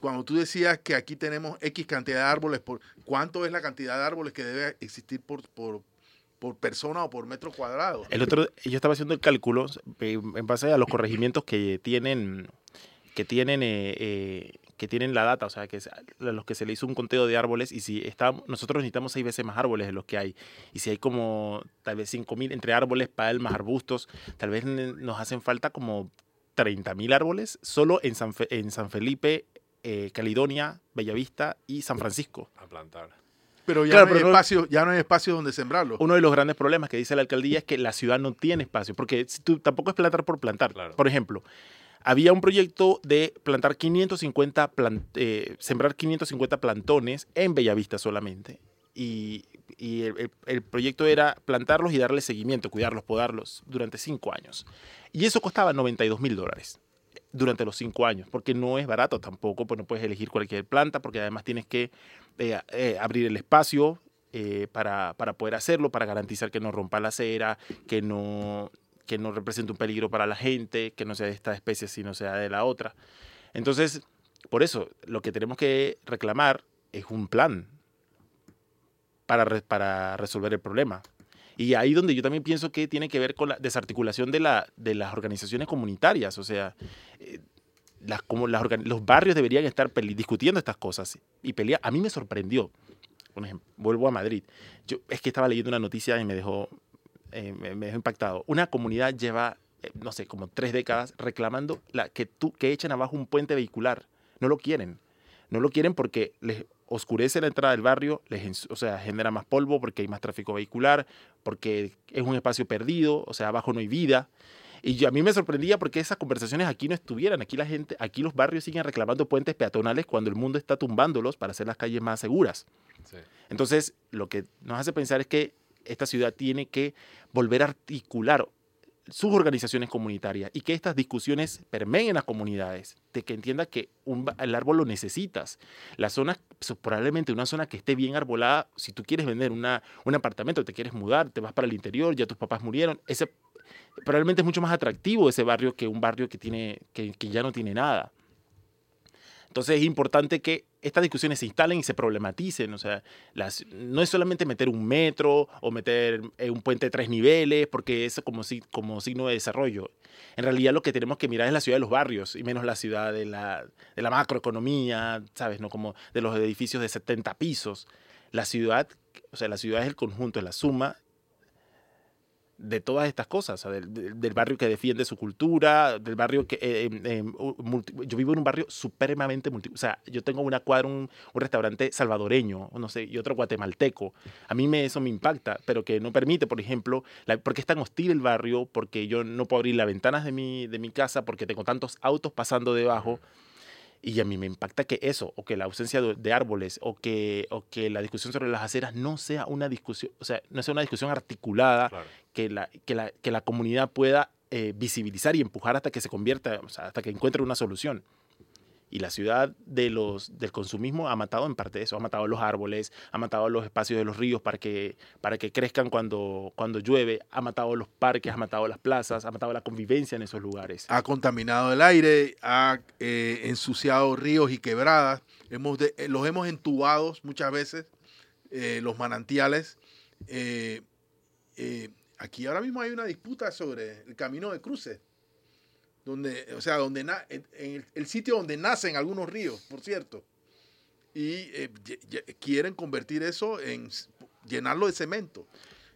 [SPEAKER 4] cuando tú decías que aquí tenemos X cantidad de árboles, por, ¿cuánto es la cantidad de árboles que debe existir por, por, por persona o por metro cuadrado.
[SPEAKER 3] El otro, yo estaba haciendo el cálculo en base a los corregimientos que tienen, que tienen, eh, eh, que tienen la data, o sea, que a los que se le hizo un conteo de árboles y si está, nosotros necesitamos seis veces más árboles de los que hay. Y si hay como tal vez cinco mil entre árboles, palmas, arbustos, tal vez nos hacen falta como 30 mil árboles solo en San, Fe, en San Felipe, eh, Caledonia, Bellavista y San Francisco.
[SPEAKER 2] A plantar.
[SPEAKER 4] Pero ya, claro, no hay pero espacio, ya no hay espacio donde sembrarlo.
[SPEAKER 3] Uno de los grandes problemas que dice la alcaldía es que la ciudad no tiene espacio, porque si tú, tampoco es plantar por plantar. Claro. Por ejemplo, había un proyecto de plantar 550 plant, eh, sembrar 550 plantones en Bellavista solamente. Y, y el, el, el, proyecto era plantarlos y darles seguimiento, cuidarlos, podarlos durante cinco años. Y eso costaba 92 mil dólares durante los cinco años, porque no es barato tampoco, pues no puedes elegir cualquier planta, porque además tienes que eh, eh, abrir el espacio eh, para, para, poder hacerlo, para garantizar que no rompa la acera, que no, que no represente un peligro para la gente, que no sea de esta especie, sino sea de la otra. Entonces, por eso, lo que tenemos que reclamar es un plan para, para resolver el problema. Y ahí donde yo también pienso que tiene que ver con la desarticulación de, la, de las organizaciones comunitarias. O sea, las, como las, los barrios deberían estar discutiendo estas cosas y pelear. A mí me sorprendió. Por ejemplo, vuelvo a Madrid. Yo es que estaba leyendo una noticia y me dejó, eh, me, dejó impactado. Una comunidad lleva, eh, no sé, como tres décadas reclamando la, que, tú, que echen abajo un puente vehicular. No lo quieren. No lo quieren porque les oscurece la entrada del barrio, les, o sea, genera más polvo porque hay más tráfico vehicular, porque es un espacio perdido, o sea, abajo no hay vida. Y yo, a mí me sorprendía porque esas conversaciones aquí no estuvieran. Aquí la gente, aquí los barrios siguen reclamando puentes peatonales cuando el mundo está tumbándolos para hacer las calles más seguras. Sí. Entonces, lo que nos hace pensar es que esta ciudad tiene que volver a articular sus organizaciones comunitarias y que estas discusiones permeen en las comunidades, de que entienda que un, el árbol lo necesitas. La zona, probablemente una zona que esté bien arbolada, si tú quieres vender una, un apartamento, te quieres mudar, te vas para el interior, ya tus papás murieron, ese probablemente es mucho más atractivo ese barrio que un barrio que, tiene, que, que ya no tiene nada. Entonces es importante que estas discusiones se instalen y se problematicen. O sea, las, no es solamente meter un metro o meter eh, un puente de tres niveles, porque eso como, si, como signo de desarrollo. En realidad lo que tenemos que mirar es la ciudad de los barrios y menos la ciudad de la, de la macroeconomía, ¿sabes? No como de los edificios de 70 pisos. La ciudad, o sea, la ciudad es el conjunto, es la suma de todas estas cosas, del, barrio que defiende su cultura, del barrio que... eh, em, em, yo vivo en un barrio supremamente multi... O sea, yo tengo una cuadra, un, un restaurante salvadoreño, no sé, y otro guatemalteco. A mí me, eso me impacta, pero que no permite, por ejemplo, porque es tan hostil el barrio, porque yo no puedo abrir las ventanas de mi, de mi casa, porque tengo tantos autos pasando debajo. Y a mí me impacta que eso, o que la ausencia de, de árboles, o que, o que la discusión sobre las aceras no sea una discusión, o sea, no sea una discusión articulada,
[SPEAKER 2] Claro.
[SPEAKER 3] que, la, que, la, que la comunidad pueda eh, visibilizar y empujar hasta que se convierta, o sea, hasta que encuentre una solución. Y la ciudad de los, del consumismo ha matado en parte eso, ha matado los árboles, ha matado los espacios de los ríos para que, para que crezcan cuando, cuando llueve, ha matado los parques, ha matado las plazas, ha matado la convivencia en esos lugares.
[SPEAKER 4] ha contaminado el aire, ha eh, ensuciado ríos y quebradas, hemos de- eh, los hemos entubado muchas veces, eh, los manantiales. Eh, eh, aquí ahora mismo hay una disputa sobre el camino de cruces, donde, o sea, donde en, el, sitio donde nacen algunos ríos, por cierto. Y eh, quieren convertir eso en llenarlo de cemento.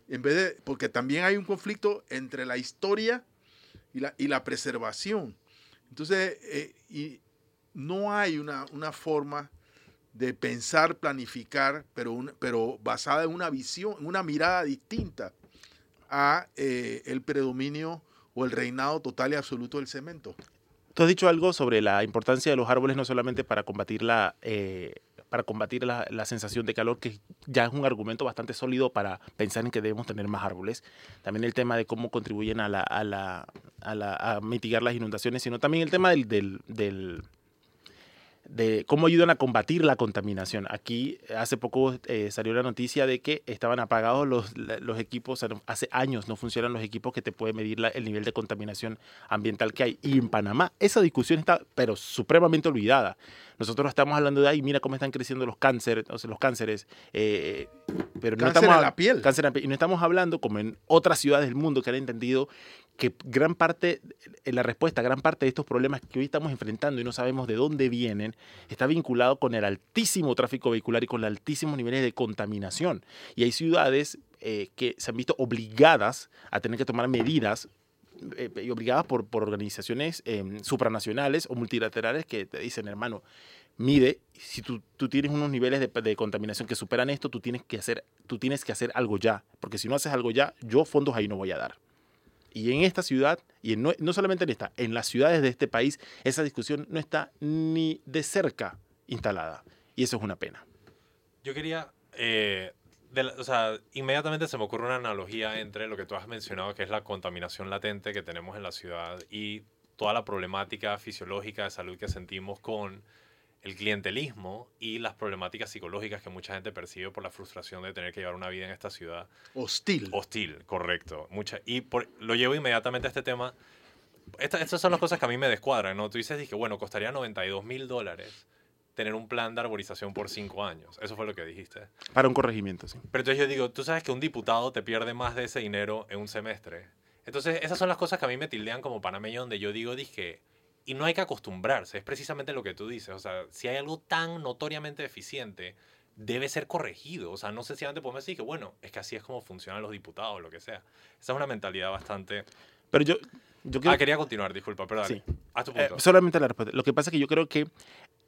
[SPEAKER 4] En vez de, porque también hay un conflicto entre la historia y la, y la preservación. Entonces, eh, y no hay una, una forma de pensar, planificar, pero, un- pero basada en una visión, en una mirada distinta a eh, el predominio o el reinado total y absoluto del cemento.
[SPEAKER 3] Tú has dicho algo sobre la importancia de los árboles no solamente para combatir la, eh, para combatir la, la sensación de calor, que ya es un argumento bastante sólido para pensar en que debemos tener más árboles. También el tema de cómo contribuyen a, la, a, la, a, mitigar las inundaciones, sino también el tema del, del- de cómo ayudan a combatir la contaminación. Aquí hace poco eh, salió la noticia de que estaban apagados los, los equipos, o sea, no- hace años no funcionan los equipos que te pueden medir la- el nivel de contaminación ambiental que hay. Y en Panamá esa discusión está, pero supremamente olvidada. Nosotros estamos hablando de ahí, mira cómo están creciendo los cánceres, o sea, los cánceres, eh, pero no
[SPEAKER 4] Cáncer
[SPEAKER 3] estamos
[SPEAKER 4] en la piel.
[SPEAKER 3] cáncer en la piel. Y no estamos hablando como en otras ciudades del mundo que han entendido que gran parte, en la respuesta, gran parte de estos problemas que hoy estamos enfrentando y no sabemos de dónde vienen, está vinculado con el altísimo tráfico vehicular y con los altísimos niveles de contaminación. Y hay ciudades eh, que se han visto obligadas a tener que tomar medidas eh, y obligadas por, por organizaciones eh, supranacionales o multilaterales que te dicen, hermano, mide, si tú, tú tienes unos niveles de, de contaminación que superan esto, tú tienes, que hacer, tú tienes que hacer algo ya, porque si no haces algo ya, yo fondos ahí no voy a dar. Y en esta ciudad, y en no, no solamente en esta, en las ciudades de este país, esa discusión no está ni de cerca instalada. Y eso es una pena.
[SPEAKER 2] Yo quería, eh, o sea, inmediatamente se me ocurre una analogía entre lo que tú has mencionado, que es la contaminación latente que tenemos en la ciudad y toda la problemática fisiológica de salud que sentimos con el clientelismo y las problemáticas psicológicas que mucha gente percibe por la frustración de tener que llevar una vida en esta ciudad
[SPEAKER 4] Hostil.
[SPEAKER 2] hostil, correcto. Mucha, y por- lo llevo inmediatamente a este tema. Esta- estas son las cosas que a mí me descuadran, ¿no? Tú dices, dije, bueno, costaría 92 mil dólares tener un plan de arborización por cinco años. Eso fue lo que dijiste.
[SPEAKER 3] Para un corregimiento, sí.
[SPEAKER 2] Pero entonces yo digo, tú sabes que un diputado te pierde más de ese dinero en un semestre. Entonces, esas son las cosas que a mí me tildean como panameño, donde yo digo, dije, y no hay que acostumbrarse, es precisamente lo que tú dices. O sea, si hay algo tan notoriamente deficiente, debe ser corregido. O sea, no sé si antes podemos decir que, bueno, es que así es como funcionan los diputados o lo que sea. Esa es una mentalidad bastante...
[SPEAKER 3] Pero yo, yo creo
[SPEAKER 2] Ah, quería continuar, disculpa, pero dale.
[SPEAKER 3] Sí.
[SPEAKER 2] Haz tu
[SPEAKER 3] Eh,
[SPEAKER 2] punto.
[SPEAKER 3] solamente la respuesta. Lo que pasa es que yo creo que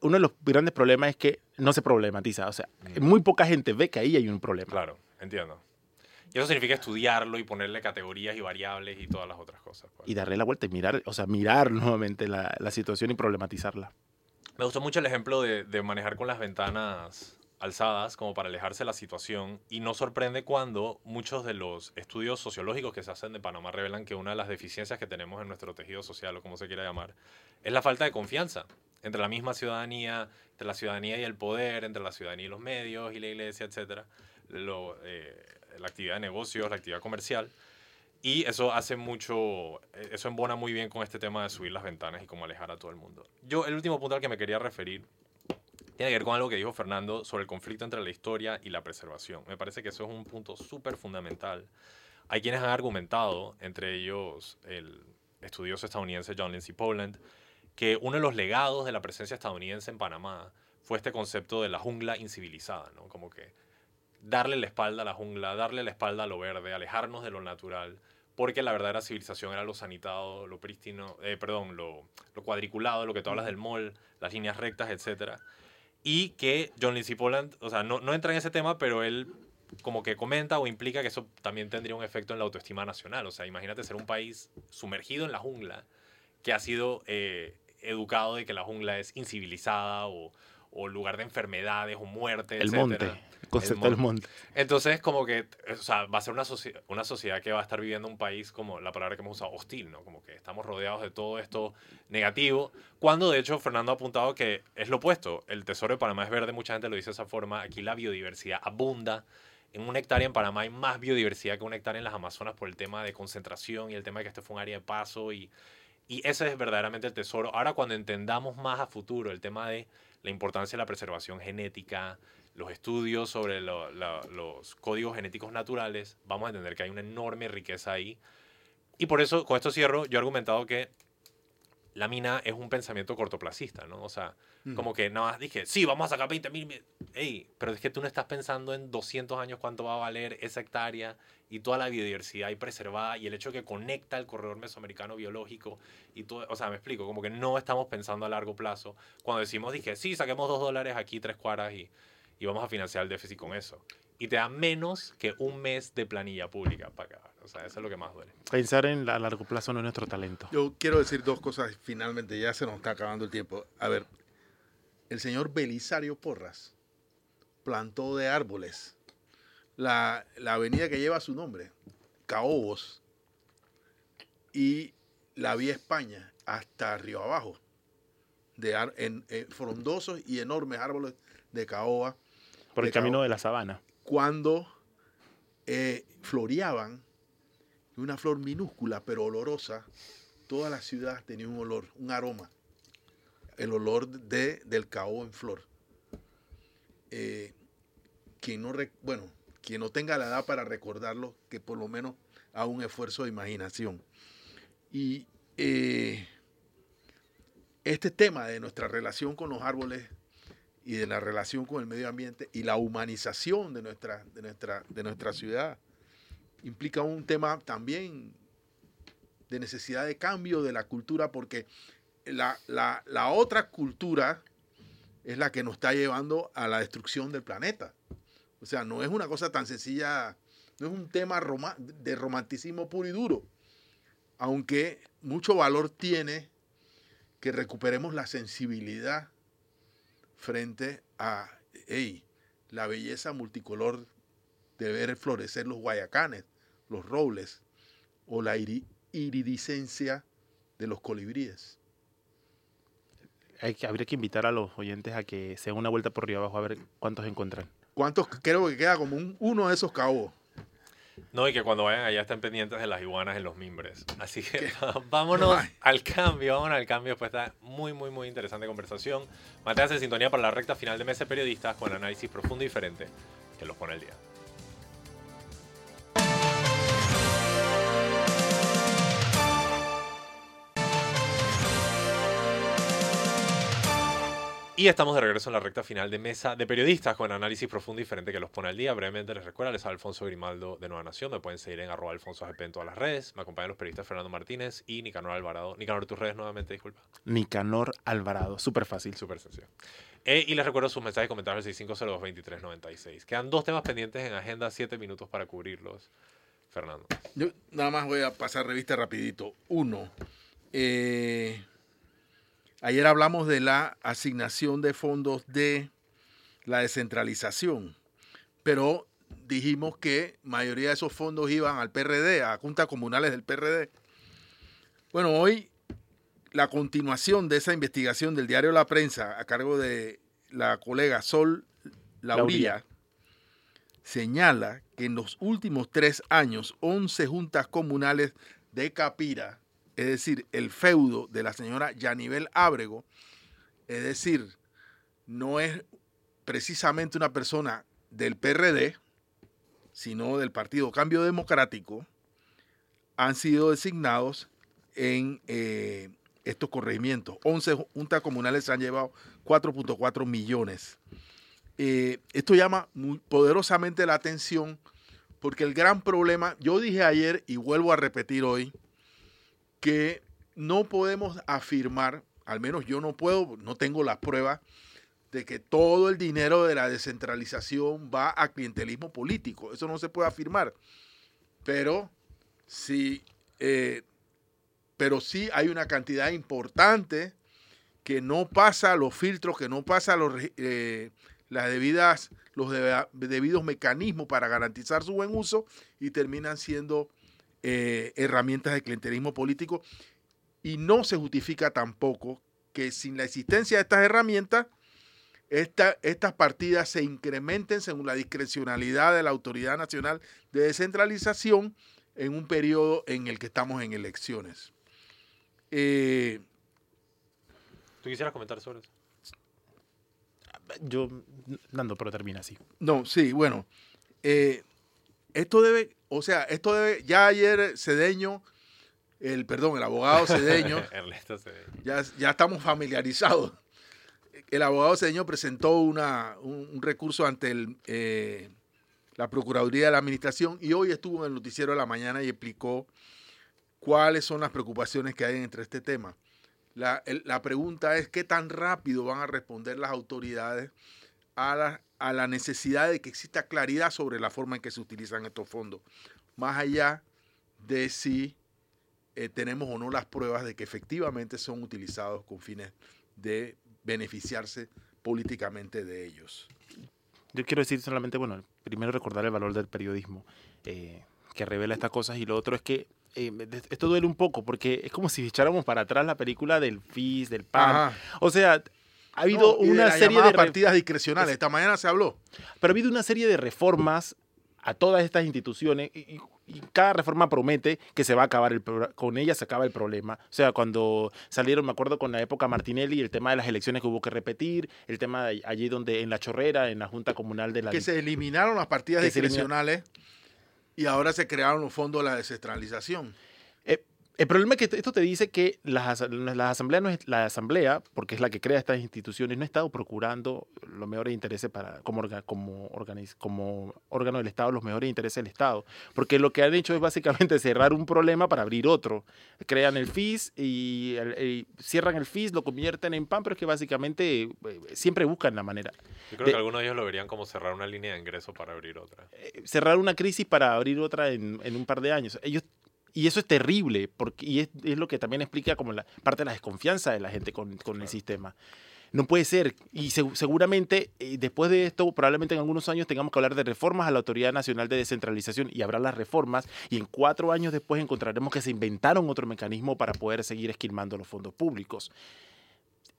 [SPEAKER 3] uno de los grandes problemas es que no se problematiza. O sea,
[SPEAKER 2] Mm.
[SPEAKER 3] muy poca gente ve que ahí hay un problema.
[SPEAKER 2] Claro, entiendo. Y eso significa estudiarlo y ponerle categorías y variables y todas las otras cosas. pues.
[SPEAKER 3] Y darle la vuelta y mirar, o sea, mirar (laughs) nuevamente la, la situación y problematizarla.
[SPEAKER 2] Me gustó mucho el ejemplo de, de manejar con las ventanas alzadas como para alejarse de la situación y no sorprende cuando muchos de los estudios sociológicos que se hacen de Panamá revelan que una de las deficiencias que tenemos en nuestro tejido social o como se quiera llamar es la falta de confianza entre la misma ciudadanía, entre la ciudadanía y el poder, entre la ciudadanía y los medios y la iglesia, etcétera, lo, eh, la actividad de negocios, la actividad comercial. Y eso hace mucho, eh, eso embona muy bien con este tema de subir las ventanas y cómo alejar a todo el mundo. Yo, el último punto al que me quería referir tiene que ver con algo que dijo Fernando sobre el conflicto entre la historia y la preservación. Me parece que eso es un punto súper fundamental. Hay quienes han argumentado, entre ellos el estudioso estadounidense John Lindsay Poland, que uno de los legados de la presencia estadounidense en Panamá fue este concepto de la jungla incivilizada, ¿no? Como que darle la espalda a la jungla, darle la espalda a lo verde, alejarnos de lo natural, porque la verdadera civilización era lo sanitado, lo prístino, eh, perdón, lo, lo, cuadriculado, lo que tú hablas del mall, las líneas rectas, etc. Y que John Lindsay Poland, o sea, no, no entra en ese tema, pero él como que comenta o implica que eso también tendría un efecto en la autoestima nacional. O sea, imagínate ser un país sumergido en la jungla que ha sido eh, educado de que la jungla es incivilizada o, o lugar de enfermedades o muerte,
[SPEAKER 3] el monte, concepto del monte.
[SPEAKER 2] Entonces, como que, o sea, va a ser una, una sociedad que va a estar viviendo un país, como la palabra que hemos usado, hostil, ¿no? Como que estamos rodeados de todo esto negativo, cuando de hecho Fernando ha apuntado que es lo opuesto, el tesoro de Panamá es verde, mucha gente lo dice de esa forma, aquí la biodiversidad abunda, en una hectárea en Panamá hay más biodiversidad que una hectárea en las Amazonas por el tema de concentración y el tema de que este fue un área de paso y, y ese es verdaderamente el tesoro. Ahora cuando entendamos más a futuro el tema de la importancia de la preservación genética, los estudios sobre los códigos genéticos naturales, vamos a entender que hay una enorme riqueza ahí. Y por eso, con esto cierro, yo he argumentado que la mina es un pensamiento cortoplacista, ¿no? O sea, como que nada más dije, sí, vamos a sacar 20 mil. Ey, pero es que tú no estás pensando en 200 años cuánto va a valer esa hectárea y toda la biodiversidad ahí preservada y el hecho que conecta el corredor mesoamericano biológico y todo. O sea, me explico, como que no estamos pensando a largo plazo. Cuando decimos, dije, sí, saquemos dos dólares aquí, tres cuadras y, y vamos a financiar el déficit con eso. Y te da menos que un mes de planilla pública para acabar. O sea, eso es lo que más duele.
[SPEAKER 3] Pensar en a largo plazo no es nuestro talento.
[SPEAKER 4] Yo quiero decir dos cosas finalmente, ya se nos está acabando el tiempo. A ver, el señor Belisario Porras plantó de árboles la, avenida que lleva su nombre, Caobos, y la vía España hasta Río Abajo, de en, frondosos y enormes árboles de caoba.
[SPEAKER 3] Por el camino de la sabana.
[SPEAKER 4] Cuando eh, floreaban una flor minúscula pero olorosa, toda la ciudad tenía un olor, un aroma, el olor de, del caoba en flor. Eh, quien no, bueno, quien no tenga la edad para recordarlo, que por lo menos haga un esfuerzo de imaginación. Y eh, este tema de nuestra relación con los árboles y de la relación con el medio ambiente y la humanización de nuestra, de nuestra, de nuestra ciudad implica un tema también de necesidad de cambio de la cultura, porque la, otra cultura es la que nos está llevando a la destrucción del planeta. O sea, no es una cosa tan sencilla, no es un tema de romanticismo puro y duro, aunque mucho valor tiene que recuperemos la sensibilidad frente a la belleza multicolor de ver florecer los guayacanes, los robles o la iridiscencia de los colibríes.
[SPEAKER 3] Hay que, habría que invitar a los oyentes a que se den una vuelta por arriba abajo a ver cuántos encuentran.
[SPEAKER 4] ¿Cuántos? Creo que queda como un, uno de esos cabos.
[SPEAKER 2] No, y que cuando vayan allá estén pendientes de las iguanas en los mimbres. Así que (laughs) vámonos al cambio, vámonos al cambio. Pues está muy, muy, muy interesante conversación. Manténgase en sintonía para la recta final de Meses Periodistas con análisis profundo y diferente que los pone el día. Y estamos de regreso en la recta final de mesa de periodistas con análisis profundo y diferente que los pone al día. Brevemente les recuerdo, les habla Alfonso Grimaldo de Nueva Nación. Me pueden seguir en arroba alfonso GP en todas las redes. Me acompañan los periodistas Fernando Martínez y Nicanor Alvarado. Nicanor, tus redes nuevamente, disculpa.
[SPEAKER 3] Nicanor Alvarado, súper fácil.
[SPEAKER 2] Súper sencillo. Eh, y les recuerdo sus mensajes y comentarios al 6502-2396. Quedan dos temas pendientes en agenda, siete minutos para cubrirlos. Fernando.
[SPEAKER 4] Yo nada más voy a pasar revista rapidito. Uno, eh, Ayer hablamos de la asignación de fondos de la descentralización, pero dijimos que mayoría de esos fondos iban al PRD, a juntas comunales del PRD. Bueno, hoy la continuación de esa investigación del diario La Prensa a cargo de la colega Sol Lauría, señala que en los últimos tres años 11 juntas comunales de Capira es decir, el feudo de la señora Yanivel Ábrego, es decir, no es precisamente una persona del PRD, sino del Partido Cambio Democrático, han sido designados en eh, estos corregimientos. 11 juntas comunales se han llevado 4.4 millones. Eh, esto llama muy poderosamente la atención Porque el gran problema, yo dije ayer y vuelvo a repetir hoy, que no podemos afirmar, al menos yo no puedo, no tengo las pruebas, de que todo el dinero de la descentralización va a clientelismo político. Eso no se puede afirmar. Pero sí, eh, pero sí hay una cantidad importante que no pasa los filtros, que no pasa los, eh, las debidas, los debidos mecanismos para garantizar su buen uso y terminan siendo eh, herramientas de clientelismo político. Y no se justifica tampoco que sin la existencia de estas herramientas, estas partidas se incrementen según la discrecionalidad de la Autoridad Nacional de Descentralización en un periodo en el que estamos en elecciones. Eh,
[SPEAKER 2] ¿Tú quisieras comentar sobre eso?
[SPEAKER 3] Yo, Nando, pero termina así.
[SPEAKER 4] No, sí, bueno. Eh, esto debe, o sea, esto debe, ya ayer Cedeño, el, perdón, el abogado Cedeño, (laughs) Ya, ya estamos familiarizados el abogado Cedeño presentó una, un, recurso ante el, eh, la Procuraduría de la Administración y hoy estuvo en el noticiero de la mañana y explicó cuáles son las preocupaciones que hay entre este tema. La, la pregunta es qué tan rápido van a responder las autoridades a la, a la necesidad de que exista claridad sobre la forma en que se utilizan estos fondos, más allá de si eh, tenemos o no las pruebas de que efectivamente son utilizados con fines de beneficiarse políticamente de ellos.
[SPEAKER 3] Yo quiero decir solamente, bueno, primero recordar el valor del periodismo eh, que revela estas cosas y lo otro es que eh, esto duele un poco porque es como si echáramos para atrás la película del FIS, del PAN. O sea, ha habido una serie de
[SPEAKER 4] partidas discrecionales. Esta mañana se habló.
[SPEAKER 3] Pero ha habido una serie de reformas a todas estas instituciones y, cada reforma promete que se va a acabar el con ella se acaba el problema. O sea, cuando salieron, me acuerdo con la época Martinelli, el tema de las elecciones que hubo que repetir, el tema de allí donde en la chorrera, en la Junta Comunal de la
[SPEAKER 4] que se eliminaron las partidas discrecionales y ahora se crearon los fondos de la descentralización.
[SPEAKER 3] El problema es que esto te dice que la, asamblea no es la asamblea, porque es la que crea estas instituciones, no ha estado procurando los mejores intereses para como como como órgano del Estado los mejores intereses del Estado, porque lo que han hecho es básicamente cerrar un problema para abrir otro. Crean el FIS y, cierran el FIS, lo convierten en PAN, pero es que básicamente eh, siempre buscan la manera.
[SPEAKER 2] Yo creo que algunos de ellos lo verían como cerrar una línea de ingreso para abrir otra.
[SPEAKER 3] Eh, cerrar una crisis para abrir otra en, en un par de años. Ellos y eso es terrible, porque, y es, lo que también explica como la parte de la desconfianza de la gente con, el sistema. No puede ser. Y seguramente eh, después de esto, probablemente en algunos años tengamos que hablar de reformas a la Autoridad Nacional de Descentralización y habrá las reformas. Y en cuatro años después encontraremos que se inventaron otro mecanismo para poder seguir esquilmando los fondos públicos.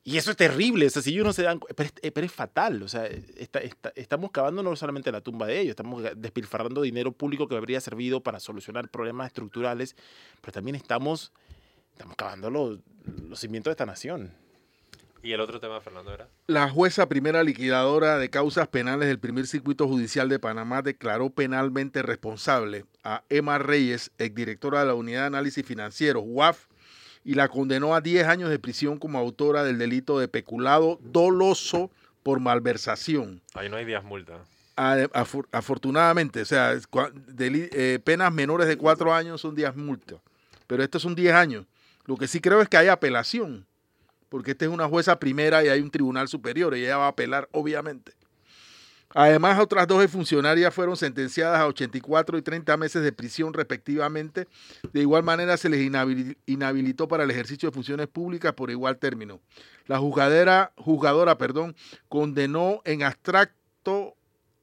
[SPEAKER 3] Y eso es terrible, o sea, si ellos no se dan pero es, pero es fatal, o sea, estamos cavando no solamente la tumba de ellos, estamos despilfarrando dinero público que habría servido para solucionar problemas estructurales, pero también estamos, estamos cavando los, los cimientos de esta nación.
[SPEAKER 2] ¿Y el otro tema, Fernando, era?
[SPEAKER 4] La jueza primera liquidadora de causas penales del primer circuito judicial de Panamá declaró penalmente responsable a Emma Reyes, exdirectora de la Unidad de Análisis Financiero, UAF, y la condenó a 10 años de prisión como autora del delito de peculado doloso por malversación.
[SPEAKER 2] Ahí no hay 10 multas.
[SPEAKER 4] afortunadamente, o sea, eh, penas menores de 4 años son 10 multas, pero estos son 10 años. Lo que sí creo es que hay apelación, porque esta es una jueza primera y hay un tribunal superior y ella va a apelar, obviamente. Además, otras dos funcionarias fueron sentenciadas a 84 y 30 meses de prisión respectivamente. De igual manera, se les inhabilitó para el ejercicio de funciones públicas por igual término. La juzgadera, juzgadora perdón, condenó en abstracto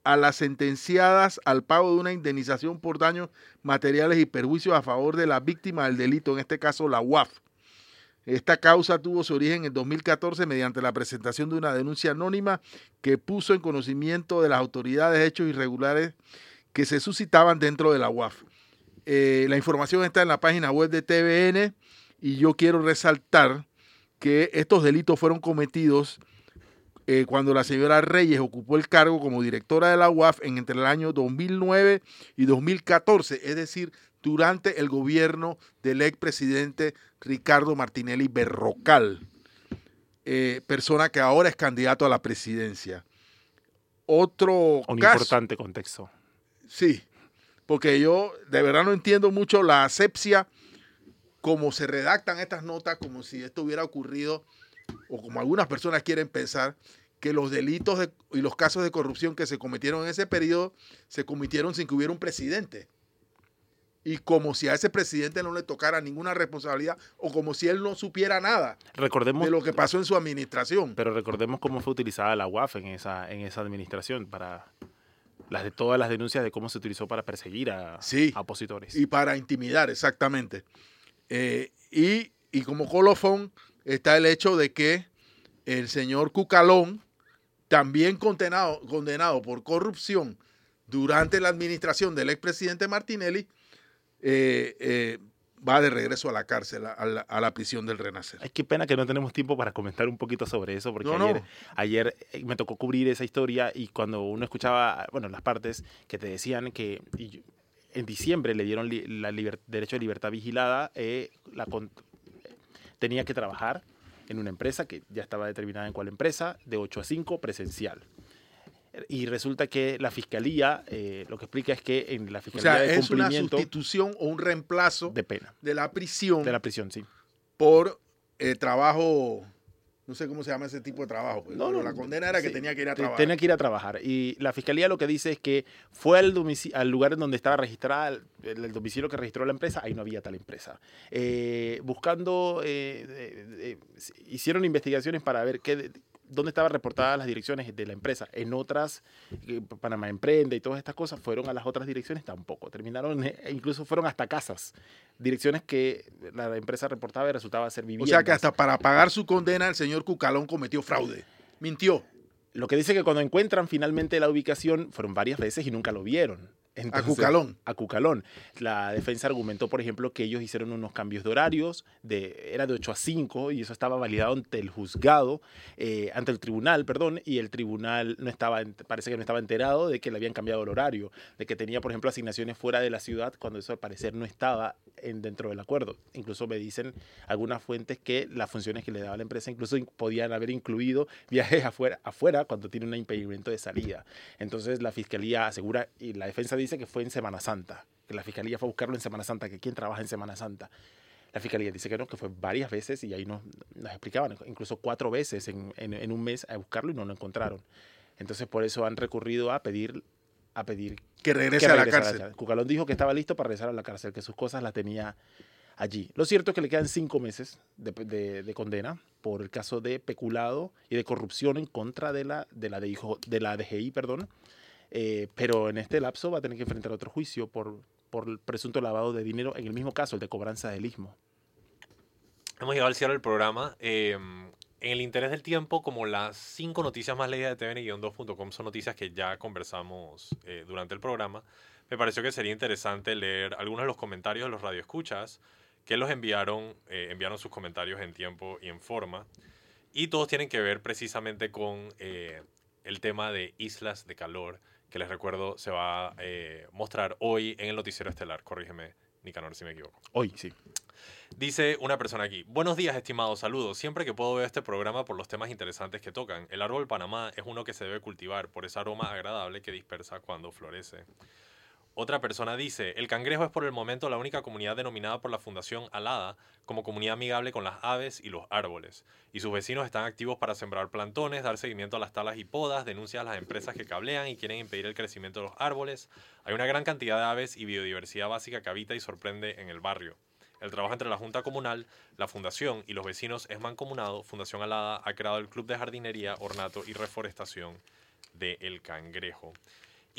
[SPEAKER 4] a las sentenciadas al pago de una indemnización por daños materiales y perjuicios a favor de la víctima del delito, en este caso la UAF. Esta causa tuvo su origen en 2014 mediante la presentación de una denuncia anónima que puso en conocimiento de las autoridades hechos irregulares que se suscitaban dentro de la UAF. Eh, la información está en la página web de TVN y yo quiero resaltar que estos delitos fueron cometidos eh, cuando la señora Reyes ocupó el cargo como directora de la UAF en entre el año 2009 y 2014, es decir, durante el gobierno del expresidente Ricardo Martinelli Berrocal, eh, persona que ahora es candidato a la presidencia. Otro
[SPEAKER 3] Un importante contexto.
[SPEAKER 4] Sí. porque yo de verdad no entiendo mucho la asepsia, como se redactan estas notas, como si esto hubiera ocurrido, o como algunas personas quieren pensar, que los delitos de- y los casos de corrupción que se cometieron en ese periodo se cometieron sin que hubiera un presidente. Y como si a ese presidente no le tocara ninguna responsabilidad o como si él no supiera nada
[SPEAKER 3] Recordemos,
[SPEAKER 4] de lo que pasó en su administración.
[SPEAKER 3] pero recordemos cómo fue utilizada la UAF en esa, en esa administración para las de todas las denuncias de cómo se utilizó para perseguir a,
[SPEAKER 4] Sí.
[SPEAKER 3] a opositores.
[SPEAKER 4] Y para intimidar, exactamente. Eh, y, y como colofón está el hecho de que el señor Cucalón, también condenado, condenado por corrupción durante la administración del expresidente Martinelli, eh, eh, va de regreso a la cárcel, a la, a la prisión del Renacer.
[SPEAKER 3] Ay, qué pena que no tenemos tiempo para comentar un poquito sobre eso, porque
[SPEAKER 4] No, no.
[SPEAKER 3] ayer, ayer eh, me tocó cubrir esa historia y cuando uno escuchaba, bueno, las partes que te decían que y en diciembre le dieron li- la liber- derecho de libertad vigilada, eh, la con- tenía que trabajar en una empresa que ya estaba determinada en cuál empresa, de 8 a 5 presencial. Y resulta que la fiscalía eh, lo que explica es que en la
[SPEAKER 4] O
[SPEAKER 3] fiscalía
[SPEAKER 4] sea,
[SPEAKER 3] de
[SPEAKER 4] es una
[SPEAKER 3] cumplimiento
[SPEAKER 4] sustitución o un reemplazo
[SPEAKER 3] de pena,
[SPEAKER 4] de la prisión
[SPEAKER 3] de la prisión, sí.
[SPEAKER 4] por eh, trabajo, no sé cómo se llama ese tipo de trabajo. pues,
[SPEAKER 3] No,
[SPEAKER 4] pero
[SPEAKER 3] no,
[SPEAKER 4] la condena era que tenía que ir a trabajar.
[SPEAKER 3] Tenía que ir a trabajar. Y la fiscalía lo que dice es que fue al, al lugar en donde estaba registrada, el, el domicilio que registró la empresa, ahí no había tal empresa. Eh, buscando, hicieron investigaciones para ver qué, dónde estaban reportadas las direcciones de la empresa. En otras, eh, Panamá Emprende y todas estas cosas, fueron a las otras direcciones tampoco. Terminaron, eh, incluso fueron hasta casas. Direcciones que la empresa reportaba y resultaba ser
[SPEAKER 4] O
[SPEAKER 3] viviendas.
[SPEAKER 4] sea que hasta para pagar su condena el señor Cucalón cometió fraude. Mintió.
[SPEAKER 3] Lo que dice que cuando encuentran finalmente la ubicación, fueron varias veces y nunca lo vieron. Entonces,
[SPEAKER 4] Cucalón.
[SPEAKER 3] A Cucalón. La defensa argumentó, por ejemplo, que ellos hicieron unos cambios de horarios, de, era de 8 a 5, y eso estaba validado ante el juzgado, eh, ante el tribunal, perdón, y el tribunal no estaba, parece que no estaba enterado de que le habían cambiado el horario, de que tenía, por ejemplo, asignaciones fuera de la ciudad, cuando eso al parecer no estaba en, dentro del acuerdo. Incluso me dicen algunas fuentes que las funciones que le daba la empresa incluso in- podían haber incluido viajes afuera, afuera cuando tiene un impedimento de salida. Entonces la fiscalía asegura y la defensa dice que fue en Semana Santa, que la fiscalía fue a buscarlo en Semana Santa, que quién trabaja en Semana Santa. La fiscalía dice que no, que fue varias veces y ahí nos, nos explicaban, incluso cuatro veces en, en- en un mes a buscarlo y no lo encontraron. Entonces por eso han recurrido a pedir a pedir
[SPEAKER 4] Que regrese
[SPEAKER 3] que
[SPEAKER 4] a la
[SPEAKER 3] regrese
[SPEAKER 4] cárcel.
[SPEAKER 3] cárcel. Cucalón dijo que estaba listo para regresar a la cárcel, que sus cosas las tenía allí. Lo cierto es que le quedan cinco meses de, de- de condena por el caso de peculado y de corrupción en contra de la, de la, DIJ de la DGI, perdón. Eh, pero en este lapso va a tener que enfrentar otro juicio por, por presunto lavado de dinero, en el mismo caso, el de cobranza del istmo.
[SPEAKER 2] Hemos llegado al cierre del programa. Eh, en el interés del tiempo, como las cinco noticias más leídas de tvn-2.com son noticias que ya conversamos eh, durante el programa, me pareció que sería interesante leer algunos de los comentarios de los radioescuchas que los enviaron, eh, enviaron sus comentarios en tiempo y en forma. Y todos tienen que ver precisamente con el tema de islas de calor, que les recuerdo se va a eh, mostrar hoy en el noticiero estelar. Corrígeme, Nicanor, si me equivoco.
[SPEAKER 3] Hoy, sí.
[SPEAKER 2] Dice una persona aquí, buenos días estimados, saludos. Siempre que puedo ver este programa por los temas interesantes que tocan. El árbol Panamá es uno que se debe cultivar por ese aroma agradable que dispersa cuando florece. Otra persona dice, el cangrejo es por el momento la única comunidad denominada por la Fundación Alada como comunidad amigable con las aves y los árboles. Y sus vecinos están activos para sembrar plantones, dar seguimiento a las talas y podas, denuncias a las empresas que cablean y quieren impedir el crecimiento de los árboles. Hay una gran cantidad de aves y biodiversidad básica que habita y sorprende en el barrio. El trabajo entre la Junta Comunal, la Fundación y los vecinos es mancomunado. Fundación Alada ha creado el Club de Jardinería, Ornato y Reforestación de El Cangrejo.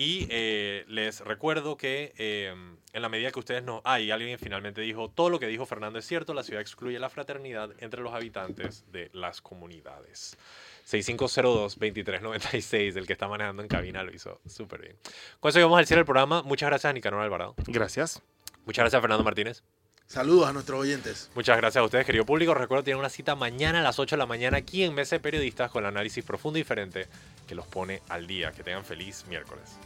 [SPEAKER 2] Y eh, les recuerdo que eh, en la medida que ustedes no... Ah, y alguien finalmente dijo, todo lo que dijo Fernando es cierto, la ciudad excluye la fraternidad entre los habitantes de las comunidades. 6502-2396, el que está manejando en cabina, lo hizo súper bien. Con eso llegamos al cierre del programa. Muchas gracias a Nicanor Alvarado.
[SPEAKER 3] Gracias.
[SPEAKER 2] Muchas gracias a Fernando Martínez.
[SPEAKER 4] Saludos a nuestros oyentes.
[SPEAKER 2] Muchas gracias a ustedes, querido público. Recuerdo tienen una cita mañana a las 8 de la mañana aquí en Mesa de Periodistas con el análisis profundo y diferente que los pone al día. Que tengan feliz miércoles.